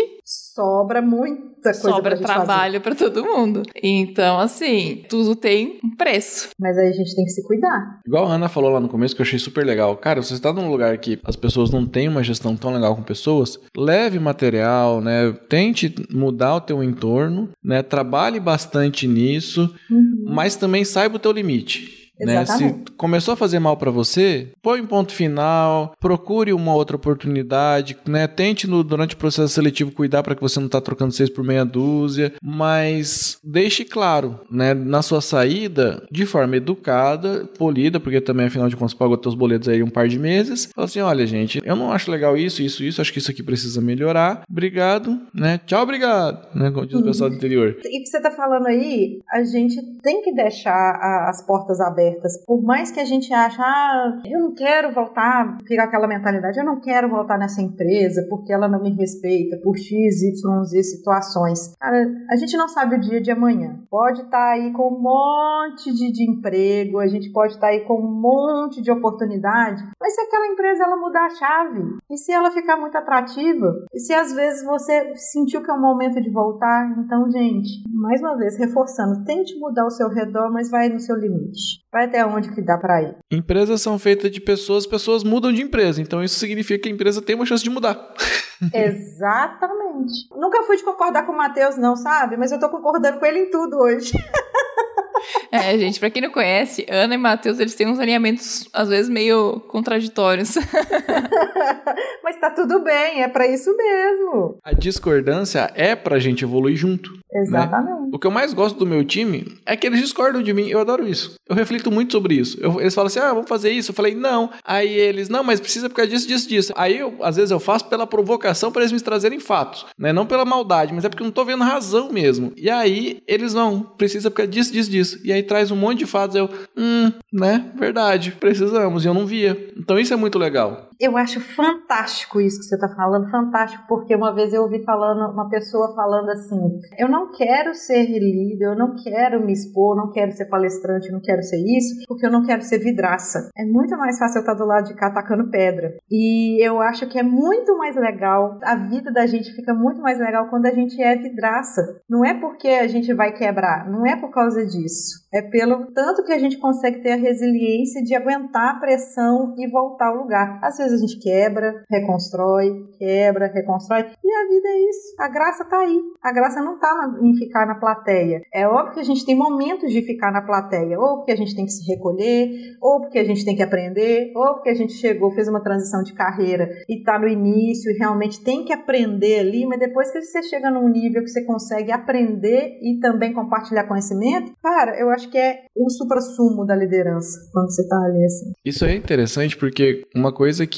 Sobra muita coisa pra sobra fazer. trabalho pra todo mundo. Então, assim, tudo tem um preço. Mas aí a gente tem que se cuidar. Igual a Ana falou lá no começo, que eu achei super legal. Cara, se você está num lugar que as pessoas não têm uma gestão tão legal com pessoas, leve material, né? Tente mudar o teu entorno, né? Trabalhe bastante nisso, mas também saiba o teu limite. Né? Se começou a fazer mal pra você, põe um ponto final, procure uma outra oportunidade, né? Tente no, durante o processo seletivo cuidar para que você não tá trocando seis por meia dúzia, mas deixe claro, né, na sua saída, de forma educada, polida, porque também afinal de contas paga os teus boletos aí um par de meses. Fala assim, olha, gente, eu não acho legal isso, isso, isso, acho que isso aqui precisa melhorar. Obrigado, né? Tchau, obrigado, né? Como diz o pessoal do interior. E o que você tá falando aí, a gente tem que deixar as portas abertas. Por mais que a gente ache, ah, eu não quero voltar, fica aquela mentalidade, eu não quero voltar nessa empresa porque ela não me respeita por X, Y, Z situações. Cara, a gente não sabe o dia de amanhã. Pode estar aí com um monte de, de emprego, a gente pode estar aí com um monte de oportunidade, mas se aquela empresa ela mudar a chave, e se ela ficar muito atrativa, e se às vezes você sentiu que é o momento de voltar, então, gente, mais uma vez, reforçando, tente mudar o seu redor, mas vai no seu limite. Vai até onde que dá pra ir. Empresas são feitas de pessoas, pessoas mudam de empresa, então isso significa que a empresa tem uma chance de mudar. (laughs) (laughs) Exatamente. Nunca fui de concordar com o Matheus, não, sabe? Mas eu tô concordando com ele em tudo hoje. (laughs) É, gente, pra quem não conhece, Ana e Matheus, eles têm uns alinhamentos, às vezes, meio contraditórios. (laughs) Mas tá tudo bem, é pra isso mesmo. A discordância é pra gente evoluir junto. Exatamente. O que eu mais gosto do meu time é que eles discordam de mim. Eu adoro isso. Eu reflito muito sobre isso. Eu- eles falam assim: ah, vamos fazer isso. Eu falei, não. Aí eles, não, mas precisa por causa disso, disso, disso. Aí eu, às vezes, eu faço pela provocação para eles me trazerem fatos. Né? Não pela maldade, mas é porque eu não tô vendo razão mesmo. E aí eles não, precisa por causa disso, disso, disso. E aí traz um monte de fatos. Eu, hum, né? Verdade, precisamos. E eu não via. Então isso é muito legal. Eu acho fantástico isso que você está falando, fantástico, porque uma vez eu ouvi falando, uma pessoa falando assim: eu não quero ser líder, eu não quero me expor, não quero ser palestrante, não quero ser isso, porque eu não quero ser vidraça. É muito mais fácil eu estar do lado de cá atacando pedra. E eu acho que é muito mais legal, a vida da gente fica muito mais legal quando a gente é vidraça. Não é porque a gente vai quebrar, não é por causa disso. É pelo tanto que a gente consegue ter a resiliência de aguentar a pressão e voltar ao lugar. Às vezes a gente quebra, reconstrói, quebra, reconstrói. E a vida é isso. A graça tá aí. A graça não tá em ficar na plateia. É óbvio que a gente tem momentos de ficar na plateia, ou porque a gente tem que se recolher, ou porque a gente tem que aprender, ou porque a gente chegou, fez uma transição de carreira e está no início e realmente tem que aprender ali, mas depois que você chega num nível que você consegue aprender e também compartilhar conhecimento, cara, eu acho que é o supra-sumo da liderança quando você está ali assim. Isso é interessante porque uma coisa que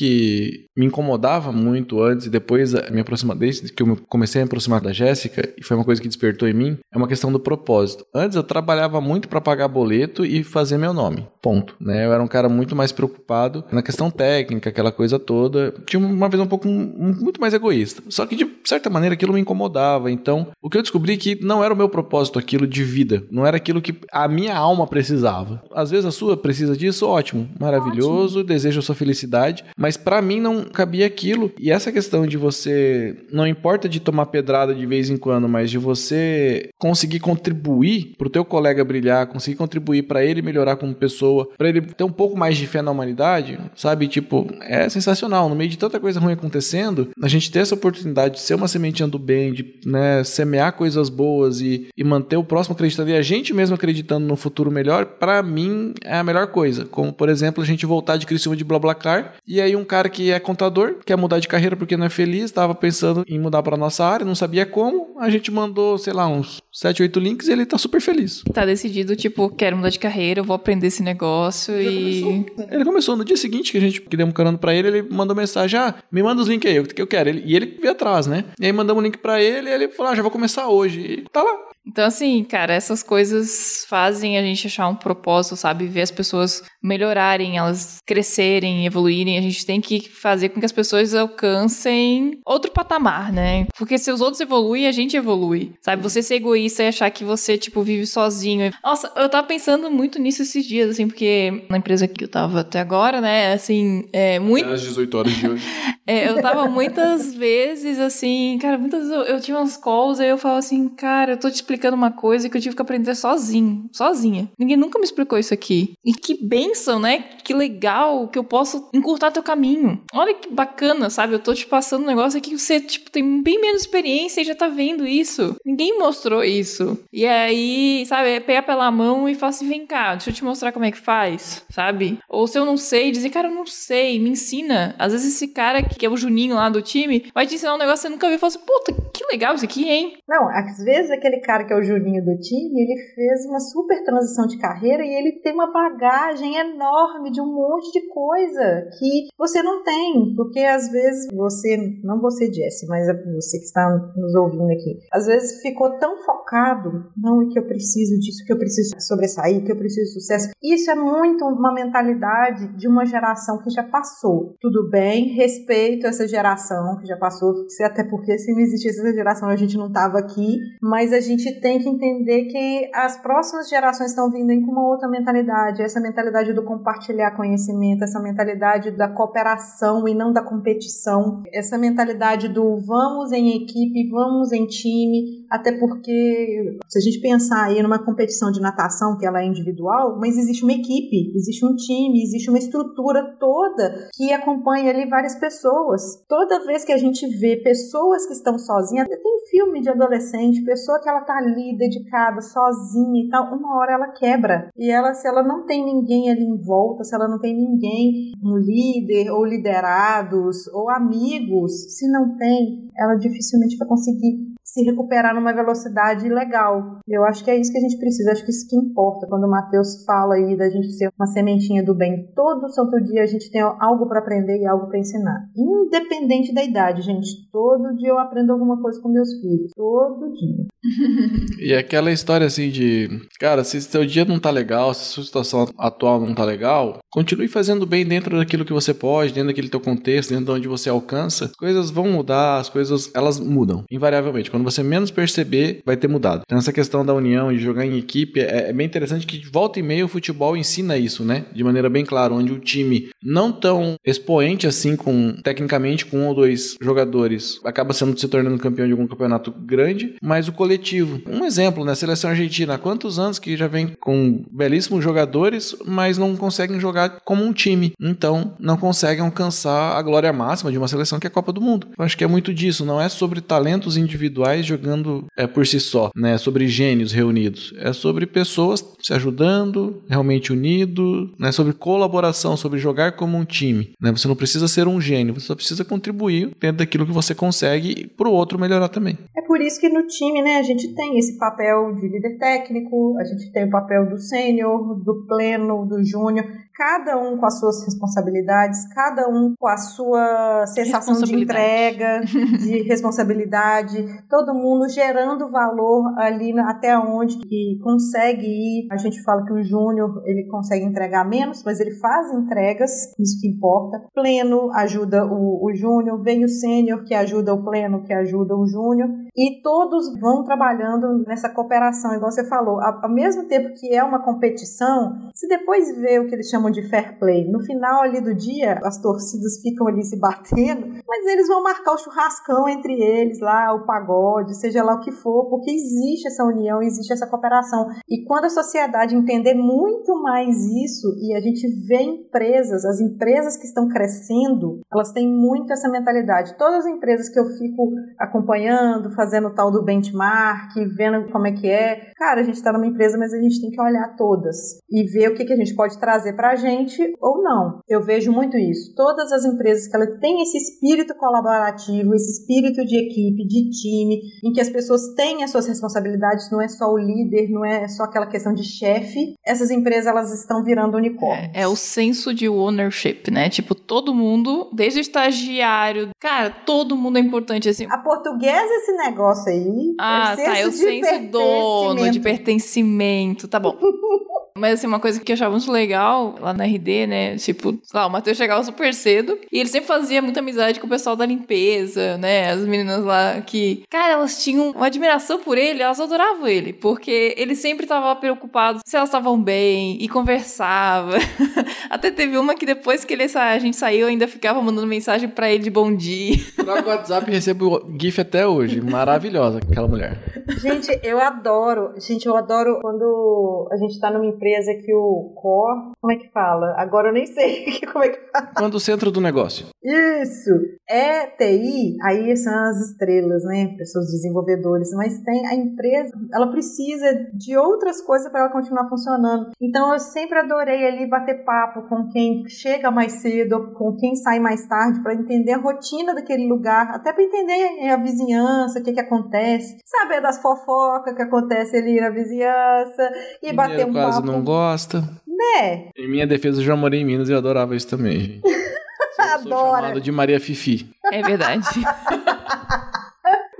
me incomodava muito antes e depois me aproximar desde que eu comecei a me aproximar da Jéssica e foi uma coisa que despertou em mim é uma questão do propósito. Antes eu trabalhava muito para pagar boleto e fazer meu nome. Ponto, né? Eu era um cara muito mais preocupado na questão técnica, aquela coisa toda. Tinha uma visão um pouco muito mais egoísta. Só que de certa maneira aquilo me incomodava. Então, o que eu descobri é que não era o meu propósito aquilo de vida, não era aquilo que a minha alma precisava. Às vezes a sua precisa disso, ótimo, maravilhoso, ótimo. desejo a sua felicidade, mas para mim não cabia aquilo. E essa questão de você, não importa de tomar pedrada de vez em quando, mas de você conseguir contribuir pro teu colega brilhar, conseguir contribuir para ele melhorar como pessoa, para ele ter um pouco mais de fé na humanidade, sabe? Tipo, é sensacional. No meio de tanta coisa ruim acontecendo, a gente ter essa oportunidade de ser uma sementinha do bem, de né, semear coisas boas e, e manter o próximo acreditando e a gente mesmo acreditando no futuro melhor, para mim é a melhor coisa. Como, por exemplo, a gente voltar de Criciúma de BlaBlaCar e aí um cara que é contador, quer mudar de carreira porque não é feliz, estava pensando em mudar para nossa área, não sabia como, a gente mandou, sei lá, uns 7, 8 links e ele tá super feliz. Tá decidido, tipo, quero mudar de carreira, eu vou aprender esse negócio Já e. Começou. Ele começou no dia seguinte que a gente que deu um carando pra ele, ele mandou mensagem: ah, me manda os links aí, o que eu quero. Ele, e ele veio atrás, né? E aí mandamos o um link pra ele e ele falou: ah, já vou começar hoje. E tá lá. Então, assim, cara, essas coisas fazem a gente achar um propósito, sabe? Ver as pessoas melhorarem, elas crescerem, evoluírem. A gente tem que fazer com que as pessoas alcancem outro patamar, né? Porque se os outros evoluem, a gente evolui, sabe? Você ser egoísta e achar que você, tipo, vive sozinho. Nossa, eu tava pensando muito nisso esses dias, assim, porque na empresa que eu tava até agora, né, assim, é muito. Às 18 horas de hoje. (laughs) é, eu tava muitas vezes, assim, cara, muitas vezes eu, eu tinha umas calls e eu falava assim, cara, eu tô te explicando uma coisa que eu tive que aprender sozinho, sozinha. Ninguém nunca me explicou isso aqui. E que benção, né? Que legal que eu posso encurtar teu caminho. Olha que bacana, sabe? Eu tô te passando um negócio aqui que você, tipo, tem bem menos experiência e já tá vendo isso. Ninguém mostrou isso. E aí, sabe, é pegar pela mão e falar assim: vem cá, deixa eu te mostrar como é que faz, sabe? Ou se eu não sei, dizer, cara, eu não sei, me ensina. Às vezes esse cara que é o Juninho lá do time vai te ensinar um negócio que você nunca viu e fala assim: puta, que legal isso aqui, hein? Não, às vezes aquele cara que é o Juninho do time, ele fez uma super transição de carreira e ele tem uma bagagem enorme de um monte de coisa que você não tem, porque às vezes você, não você Jesse, mas é você que está nos ouvindo aqui, às vezes ficou tão focado, não, que eu preciso disso, que eu preciso sobressair, que eu preciso de sucesso. Isso é muito uma mentalidade de uma geração que já passou. Tudo bem, respeito essa geração que já passou, até porque se não existisse essa geração a gente não estava aqui, mas a gente tem que entender que as próximas gerações estão vindo com uma outra mentalidade, essa mentalidade do compartilhar conhecimento, essa mentalidade da cooperação e não da competição, essa mentalidade do vamos em equipe, vamos em time, até porque se a gente pensar aí numa competição de natação que ela é individual, mas existe uma equipe, existe um time, existe uma estrutura toda que acompanha ali várias pessoas. Toda vez que a gente vê pessoas que estão sozinhas, tem filme de adolescente, pessoa que ela tá ali dedicada, sozinha e tal, uma hora ela quebra. E ela, se ela não tem ninguém ali em volta, se ela não tem ninguém, um líder ou liderados ou amigos, se não tem, ela dificilmente vai conseguir se recuperar numa velocidade legal. Eu acho que é isso que a gente precisa, acho que isso que importa quando o Matheus fala aí da gente ser uma sementinha do bem. Todo santo dia a gente tem algo para aprender e algo para ensinar. Independente da idade, gente. Todo dia eu aprendo alguma coisa com meus filhos. Todo dia. (laughs) e aquela história assim de, cara, se seu dia não tá legal, se sua situação atual não tá legal, continue fazendo bem dentro daquilo que você pode, dentro daquele teu contexto, dentro de onde você alcança. As coisas vão mudar, as coisas elas mudam, invariavelmente. Quando você menos perceber, vai ter mudado. Então essa questão da união, de jogar em equipe, é, é bem interessante que volta e meia o futebol ensina isso, né? De maneira bem clara, onde o time não tão expoente assim com tecnicamente com um ou dois jogadores acaba sendo se tornando campeão de algum campeonato grande, mas o coletivo. Um exemplo, né? Seleção argentina, há quantos anos que já vem com belíssimos jogadores, mas não conseguem jogar como um time. Então, não conseguem alcançar a glória máxima de uma seleção que é a Copa do Mundo. Eu acho que é muito disso, não é sobre talentos individuais individuais jogando é, por si só, né? Sobre gênios reunidos. É sobre pessoas se ajudando, realmente unidos, né? Sobre colaboração, sobre jogar como um time. Né? Você não precisa ser um gênio, você só precisa contribuir dentro daquilo que você consegue para o outro melhorar também. É por isso que no time, né, a gente tem esse papel de líder técnico, a gente tem o papel do sênior, do pleno, do júnior, cada um com as suas responsabilidades, cada um com a sua sensação de entrega, (laughs) de responsabilidade, todo mundo gerando valor ali até onde que consegue ir. A gente fala que o júnior ele consegue entregar menos, mas ele faz entregas, isso que importa. Pleno ajuda o, o júnior, vem o sênior que ajuda o pleno, que ajuda o júnior, e todos vão trabalhando nessa cooperação, igual você falou. Ao mesmo tempo que é uma competição, se depois vê o que eles chamam de fair play. No final ali do dia, as torcidas ficam ali se batendo, mas eles vão marcar o churrascão entre eles lá, o pagode, seja lá o que for, porque existe essa união, existe essa cooperação. E quando a sociedade entender muito mais isso, e a gente vê empresas, as empresas que estão crescendo, elas têm muito essa mentalidade. Todas as empresas que eu fico acompanhando, fazendo o tal do benchmark, vendo como é que é, cara, a gente está numa empresa, mas a gente tem que olhar todas e ver o que, que a gente pode trazer para a gente ou não. Eu vejo muito isso. Todas as empresas que ela têm esse espírito colaborativo, esse espírito de equipe, de time, em que as pessoas têm as suas responsabilidades, não é só o líder, não é só aquela questão de chefe. Essas empresas elas estão virando unicórnios. É, é o senso de ownership, né? Tipo, todo mundo, desde o estagiário, cara, todo mundo é importante assim. A portuguesa esse negócio aí. Ah, é tá, é o senso dono de pertencimento, tá bom. (laughs) Mas assim, uma coisa que eu achava muito legal lá na RD, né? Tipo, lá, o Matheus chegava super cedo e ele sempre fazia muita amizade com o pessoal da limpeza, né? As meninas lá que, cara, elas tinham uma admiração por ele, elas adoravam ele, porque ele sempre estava preocupado se elas estavam bem e conversava. (laughs) Até teve uma que depois que ele, a gente saiu, ainda ficava mandando mensagem para ele de bom dia. (laughs) No WhatsApp recebo GIF até hoje. Maravilhosa aquela mulher. Gente, eu adoro. Gente, eu adoro quando a gente tá numa empresa que o core. Como é que fala? Agora eu nem sei (laughs) como é que fala. Quando o centro do negócio. Isso. É TI, aí são as estrelas, né? Pessoas desenvolvedores. Mas tem a empresa, ela precisa de outras coisas para ela continuar funcionando. Então eu sempre adorei ali bater papo com quem chega mais cedo, com quem sai mais tarde, para entender a rotina daquele lugar, até para entender a vizinhança, o que, que acontece, saber das fofocas que acontece ali na vizinhança e Mineiro bater um papo. Não gosta. Né? Em minha defesa, eu já morei em Minas e eu adorava isso também, gente. (laughs) Adora. chamado de Maria Fifi. É verdade. (laughs)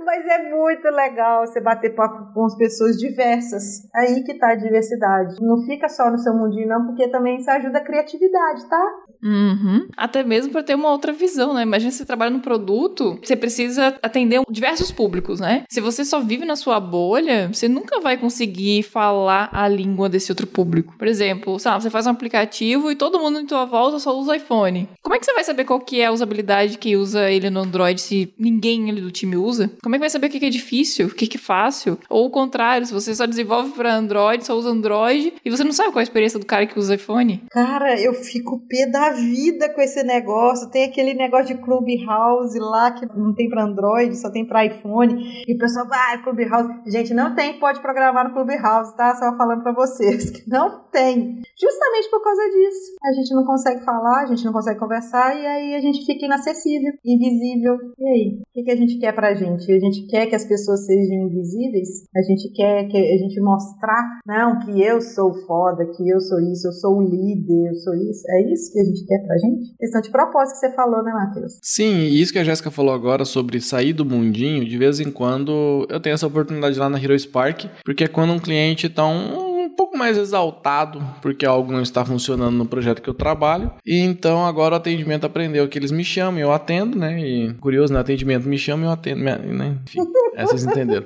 Mas é muito legal você bater papo com as pessoas diversas. Aí que tá a diversidade. Não fica só no seu mundinho, não, porque também isso ajuda a criatividade, tá? Uhum. Até mesmo para ter uma outra visão, né? Imagina você trabalha num produto, você precisa atender diversos públicos, né? Se você só vive na sua bolha, você nunca vai conseguir falar a língua desse outro público. Por exemplo, sabe, você faz um aplicativo e todo mundo em tua volta só usa iPhone. Como é que você vai saber qual que é a usabilidade que usa ele no Android se ninguém ali do time usa? Como é que vai saber o que é difícil, o que que é fácil? Ou o contrário, se você só desenvolve para Android, só usa Android e você não sabe qual é a experiência do cara que usa iPhone? Cara, eu fico pé da vida com esse negócio. Tem aquele negócio de Clubhouse lá que não tem para Android, só tem para iPhone. E o pessoal vai, ah, Clubhouse. Gente, não tem, pode programar no Clubhouse, tá? Só falando para vocês que não tem. Justamente por causa disso. A gente não consegue falar, a gente não consegue conversar e aí a gente fica inacessível, invisível. E aí? O que, que a gente quer pra gente? A gente quer que as pessoas sejam invisíveis? A gente quer que a gente mostrar, não, que eu sou foda, que eu sou isso, eu sou o líder, eu sou isso. É isso que a gente quer pra gente? Questão de propósito que você falou, né, Matheus? Sim, e isso que a Jéssica falou agora sobre sair do mundinho, de vez em quando eu tenho essa oportunidade lá na Hero Spark, porque é quando um cliente tá um pouco mais exaltado porque algo não está funcionando no projeto que eu trabalho. E então agora o atendimento aprendeu que eles me chamam, eu atendo, né? E curioso, no atendimento me chamam e eu atendo, né? Enfim, essas entenderam.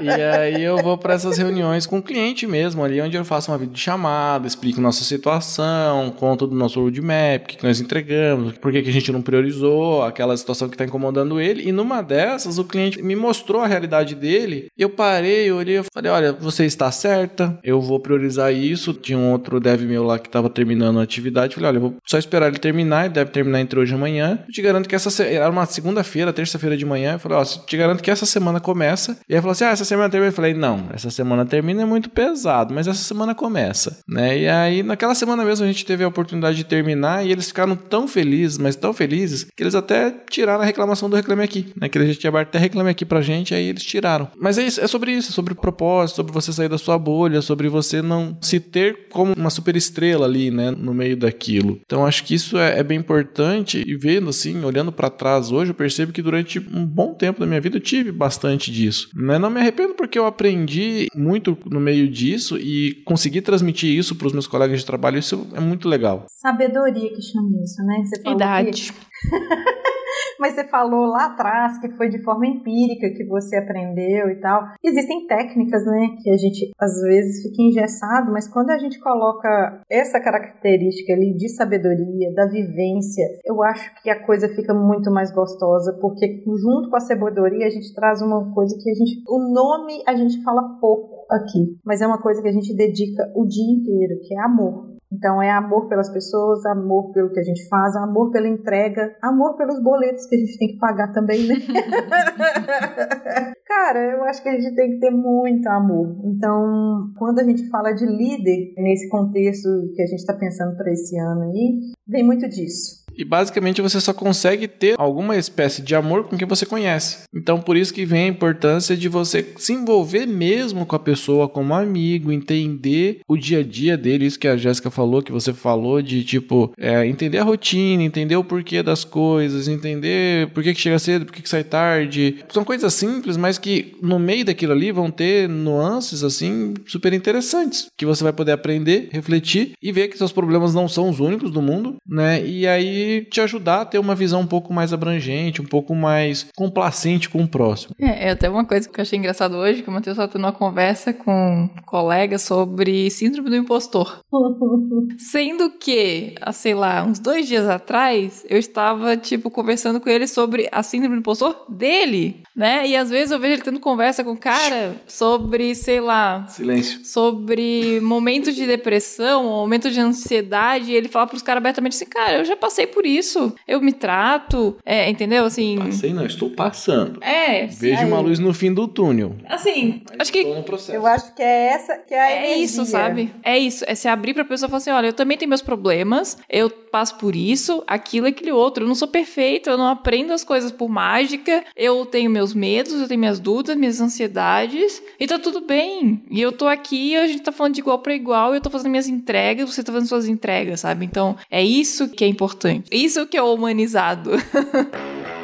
E aí eu vou para essas reuniões com o cliente mesmo, ali onde eu faço uma videochamada, explico nossa situação, conto do nosso roadmap, o que que nós entregamos, por que que a gente não priorizou, aquela situação que está incomodando ele. E numa dessas, o cliente me mostrou a realidade dele. Eu parei, eu olhei e falei: olha, você está certa, eu vou priorizar isso. Tinha um outro dev meu lá que estava terminando a atividade. Falei: olha, vou só esperar ele terminar, ele deve terminar entre hoje e amanhã. Eu te garanto que essa era uma segunda-feira, terça-feira de manhã. Eu falei: ó, te garanto que essa semana começa. E aí falou assim: ah, essa semana termina. Eu falei: não, essa semana termina é muito pesado, mas essa semana começa, né? E aí naquela semana mesmo a gente teve a oportunidade de terminar e eles ficaram tão felizes, mas tão felizes, que eles até tiraram a reclamação do Reclame Aqui, né? Que gente tinha aberto até Reclame Aqui pra gente, aí eles tiraram. Mas é isso, é sobre isso, é sobre propósito, sobre você sair da sua bolha, sobre você não se ter como uma super estrela ali, né? No meio daquilo. Então acho que isso é, é bem importante e vendo assim, olhando pra trás hoje, eu percebo que durante um bom tempo da minha vida eu tive bastante disso. Né? Não me arrependo porque eu aprendi muito no meio disso e consegui transmitir isso pros meus colegas de trabalho, isso é muito legal. Sabedoria que chama isso, né? Você falou que- Idade. (laughs) Mas você falou lá atrás que foi de forma empírica que você aprendeu e tal. Existem técnicas, né, que a gente às vezes fica engessado, mas quando a gente coloca essa característica ali de sabedoria, da vivência, eu acho que a coisa fica muito mais gostosa, porque junto com a sabedoria a gente traz uma coisa que a gente. O nome a gente fala pouco aqui, mas é uma coisa que a gente dedica o dia inteiro, que é amor. Então é amor pelas pessoas, amor pelo que a gente faz, amor pela entrega, amor pelos boletos que a gente tem que pagar também, né? (laughs) Cara, eu acho que a gente tem que ter muito amor. Então, quando a gente fala de líder nesse contexto que a gente está pensando para esse ano aí, vem muito disso. E basicamente você só consegue ter alguma espécie de amor com quem você conhece. Então por isso que vem a importância de você se envolver mesmo com a pessoa como amigo, entender o dia a dia dele, isso que a Jéssica falou, que você falou de tipo, é, entender a rotina, entender o porquê das coisas, entender por que, que chega cedo, por que, que sai tarde. São coisas simples, mas que no meio daquilo ali vão ter nuances assim super interessantes, que você vai poder aprender, refletir e ver que seus problemas não são os únicos do mundo, né? E aí te ajudar a ter uma visão um pouco mais abrangente, um pouco mais complacente com o próximo. É, é até uma coisa que eu achei engraçado hoje, que o Matheus estava tendo uma conversa com um colega sobre síndrome do impostor. (laughs) Sendo que, sei lá, uns dois dias atrás, eu estava, tipo, conversando com ele sobre a síndrome do impostor dele, né? E às vezes eu vejo ele tendo conversa com o cara sobre, sei lá, Silêncio. sobre momentos de depressão, momentos de ansiedade, e ele fala pros caras abertamente assim, cara, eu já passei por isso, eu me trato, é, entendeu? Assim, Passei não, estou passando. é, Vejo uma luz no fim do túnel. assim, acho que Estou no processo. Eu acho que é essa que é a é energia. isso, sabe? É isso. É se abrir pra pessoa e falar assim: olha, eu também tenho meus problemas, eu passo por isso, aquilo, aquele outro. Eu não sou perfeito, eu não aprendo as coisas por mágica, eu tenho meus medos, eu tenho minhas dúvidas, minhas ansiedades, e tá tudo bem. E eu tô aqui, a gente tá falando de igual pra igual, e eu tô fazendo minhas entregas, você tá fazendo suas entregas, sabe? Então, é isso que é importante. Isso que é humanizado. (laughs)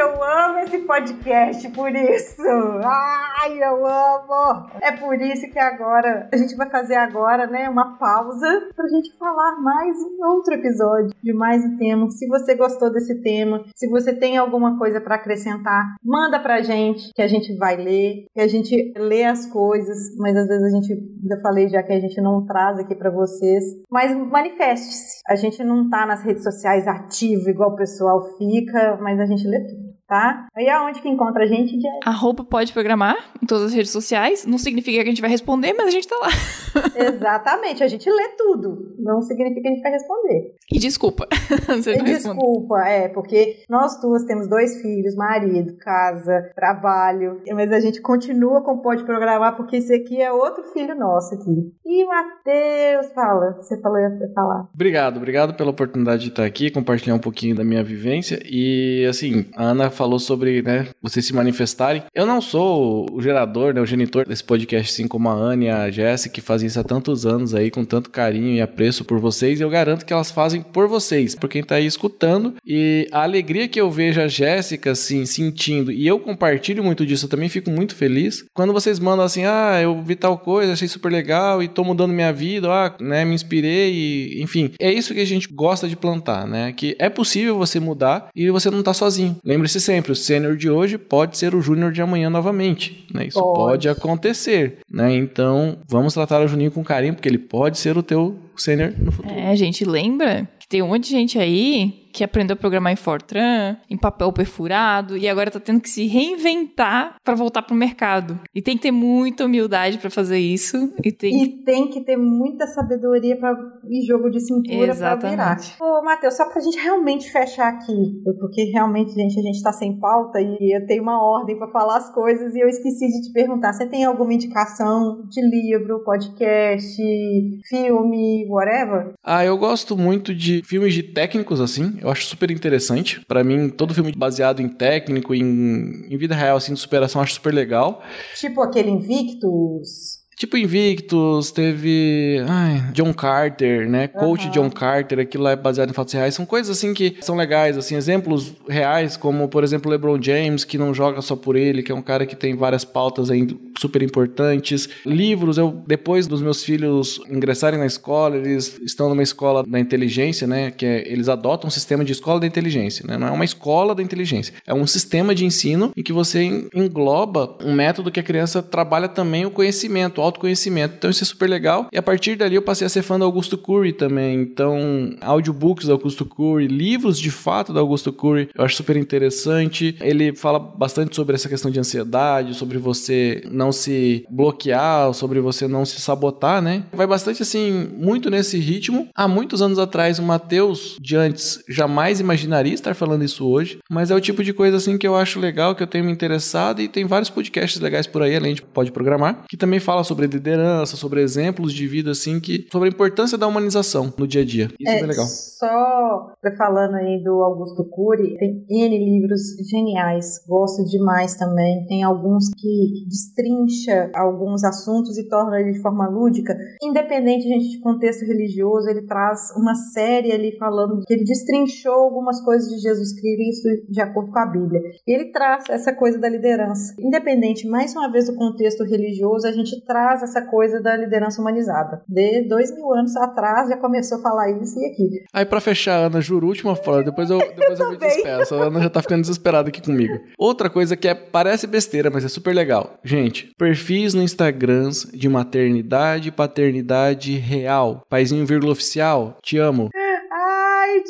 eu amo esse podcast por isso. Ai, eu amo. É por isso que agora a gente vai fazer agora, né, uma pausa pra gente falar mais um outro episódio de mais um tema. Se você gostou desse tema, se você tem alguma coisa pra acrescentar, manda pra gente que a gente vai ler, que a gente lê as coisas, mas às vezes a gente, já falei já que a gente não traz aqui pra vocês, mas manifeste-se. A gente não tá nas redes sociais ativo igual o pessoal fica, mas a gente lê tudo, tá? Aí aonde que encontra a gente, Jess? Arroba pode programar em todas as redes sociais. Não significa que a gente vai responder, mas a gente tá lá. (laughs) (laughs) Exatamente, a gente lê tudo. Não significa que a gente vai responder. E desculpa. (laughs) gente E. Desculpa, é, porque nós duas temos dois filhos, marido, casa, trabalho, mas a gente continua com Pode Programar, porque esse aqui é outro filho nosso aqui. E Matheus, fala, você falou ia falar. Obrigado, obrigado pela oportunidade de estar aqui, compartilhar um pouquinho da minha vivência. E assim, a Ana falou sobre, né, vocês se manifestarem. Eu não sou o gerador, né, o genitor desse podcast, assim como a Anne e a Jéssica, que fazem isso há tantos anos aí, com tanto carinho e apreço por vocês. E eu garanto que elas fazem por vocês, por quem tá aí escutando. E a alegria que eu vejo a Jéssica, assim, sentindo, e eu compartilho muito disso, eu também fico muito feliz. Quando vocês mandam assim, ah, eu vi tal coisa, achei super legal e tô mudando minha vida, ah, né, me inspirei, e, enfim. É isso que a gente gosta de plantar, né? Que é possível você mudar e você não tá sozinho. Lembre-se sempre, o sênior de hoje pode ser o júnior de amanhã novamente, né? Isso pode. Pode. acontecer, né? Então, vamos tratar o Juninho com carinho, porque ele pode ser o teu sênior no futuro. É, gente, lembra que tem um monte de gente aí que aprendeu a programar em Fortran, em papel perfurado, e agora tá tendo que se reinventar pra voltar pro mercado. E tem que ter muita humildade pra fazer isso. E tem E tem que ter muita sabedoria pra, e jogo de cintura pra virar. Ô, Matheus, só pra gente realmente fechar aqui, porque realmente, gente, a gente tá sem pauta e eu tenho uma ordem pra falar as coisas e eu esqueci de te perguntar. Você tem alguma indicação de livro, podcast, filme, whatever? Ah, eu gosto muito de filmes de técnicos, assim. Eu acho super interessante. Pra mim, todo filme baseado em técnico, em, em vida real, assim, de superação, acho super legal. Tipo aquele Invictus? Tipo Invictus, teve. Ai, John Carter, né? Coach Aham. John Carter, aquilo lá é baseado em fatos reais. São coisas assim que são legais, assim, exemplos reais, como, por exemplo, LeBron James, que não joga só por ele, que é um cara que tem várias pautas aí super importantes. Livros, eu, depois dos meus filhos ingressarem na escola, eles estão numa escola da inteligência, né? Que é, eles adotam um sistema de escola da inteligência, né? Não é uma escola da inteligência, é um sistema de ensino em que você en- engloba um método que a criança trabalha também o conhecimento, autoconhecimento. Então isso é super legal. E a partir dali eu passei a ser fã do Augusto Curry também. Então, audiobooks do Augusto Curry, livros de fato do Augusto Curry, eu acho super interessante. Ele fala bastante sobre essa questão de ansiedade, sobre você não se bloquear, sobre você não se sabotar, né? Vai bastante assim, muito nesse ritmo. Há muitos anos atrás, o Matheus de antes jamais imaginaria estar falando isso hoje, mas é o tipo de coisa assim que eu acho legal, que eu tenho me interessado e tem vários podcasts legais por aí, além de Pode Programar, que também fala sobre liderança, sobre exemplos de vida assim, que sobre a importância da humanização no dia a dia. Isso é, bem legal. Só falando aí do Augusto Cury, tem N livros geniais, gosto demais também. Tem alguns que destrincha alguns assuntos e torna ele de forma lúdica. Independente, gente, de contexto religioso, ele traz uma série ali falando que ele destrinchou algumas coisas de Jesus Cristo de acordo com a Bíblia. E ele traz essa coisa da liderança. Independente, mais uma vez, do contexto religioso, a gente traz essa coisa da liderança humanizada. De dois mil anos atrás já começou a falar isso e aqui. Aí pra fechar, Ana, juro, última frase, depois eu, depois eu me (laughs) também. despeço. A Ana já tá ficando desesperada aqui comigo. Outra coisa que é, parece besteira, mas é super legal. Gente, perfis no Instagram de maternidade e paternidade real. Paizinho vírgula oficial, te amo. Ai,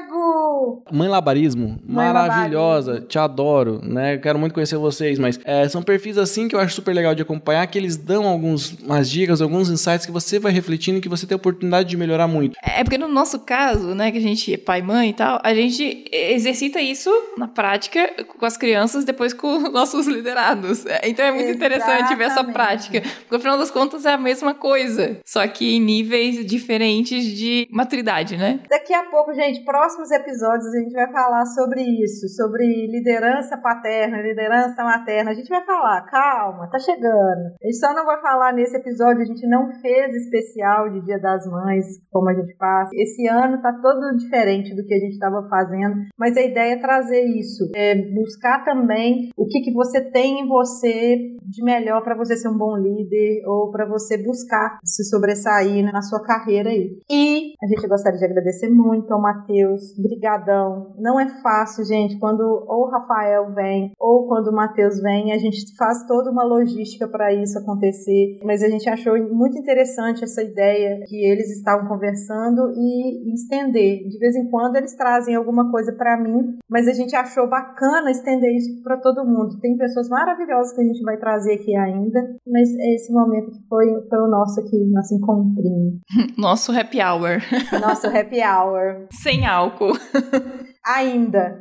Tiago! Mãe Labarismo, Mãe maravilhosa, te adoro, né? Eu quero muito conhecer vocês, mas é, são perfis assim que eu acho super legal de acompanhar, que eles dão alguns, umas dicas, alguns insights que você vai refletindo e que você tem a oportunidade de melhorar muito. É porque no nosso caso, né, que a gente é pai e mãe e tal, a gente exercita isso na prática com as crianças, depois com nossos liderados. É, Então é muito interessante ver essa Exatamente. prática. Porque afinal das contas é a mesma coisa, só que em níveis diferentes de maturidade, né? Daqui a pouco, gente, próximos episódios a gente vai falar sobre isso, sobre liderança paterna, liderança materna. A gente vai falar, calma, tá chegando. A gente só não vai falar nesse episódio, a gente não fez especial de Dia das Mães, como a gente faz. Esse ano tá todo diferente do que a gente estava fazendo, mas a ideia é trazer isso, é buscar também o que, que você tem em você de melhor para você ser um bom líder ou para você buscar se sobressair na sua carreira aí. E a gente gostaria de agradecer muito ao Matheus, brigadão. Não é fácil, gente, quando ou o Rafael vem ou quando o Matheus vem, a gente faz toda uma logística para isso acontecer, mas a gente achou muito interessante essa ideia que eles estavam conversando e estender. De vez em quando eles trazem alguma coisa para mim, mas a gente achou bacana estender isso para todo mundo. Tem pessoas maravilhosas que a gente vai trazer aqui ainda, mas é esse momento que foi, foi o nosso aqui, nosso encontrinho. (laughs) Nosso happy hour. Nosso happy hour. Sem álcool. (laughs) Ainda.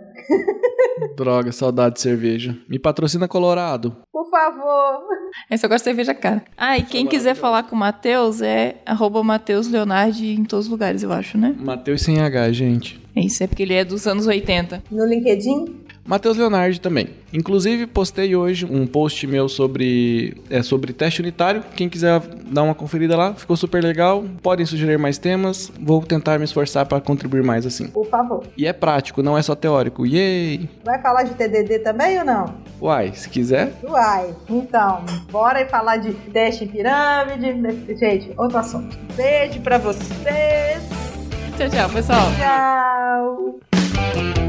Droga, saudade de cerveja. Me patrocina Colorado. Por favor. Eu gosto de cerveja cara. Ah, e quem quiser falar com o Matheus é arroba Matheus Leonardi em todos os lugares, eu acho, né? Matheus sem H, gente. É isso, é porque ele é dos anos 80. No LinkedIn? Matheus Leonardi também. Inclusive, postei hoje um post meu sobre, é, sobre teste unitário. Quem quiser dar uma conferida lá, ficou super legal. Podem sugerir mais temas. Vou tentar me esforçar para contribuir mais assim. Por favor. E é prático, não é só teórico. Yay! Vai falar de TDD também ou não? Uai, se quiser. Uai. Então, bora falar de teste em pirâmide. Gente, outro assunto. Beijo pra vocês. Tchau, tchau, pessoal. Tchau.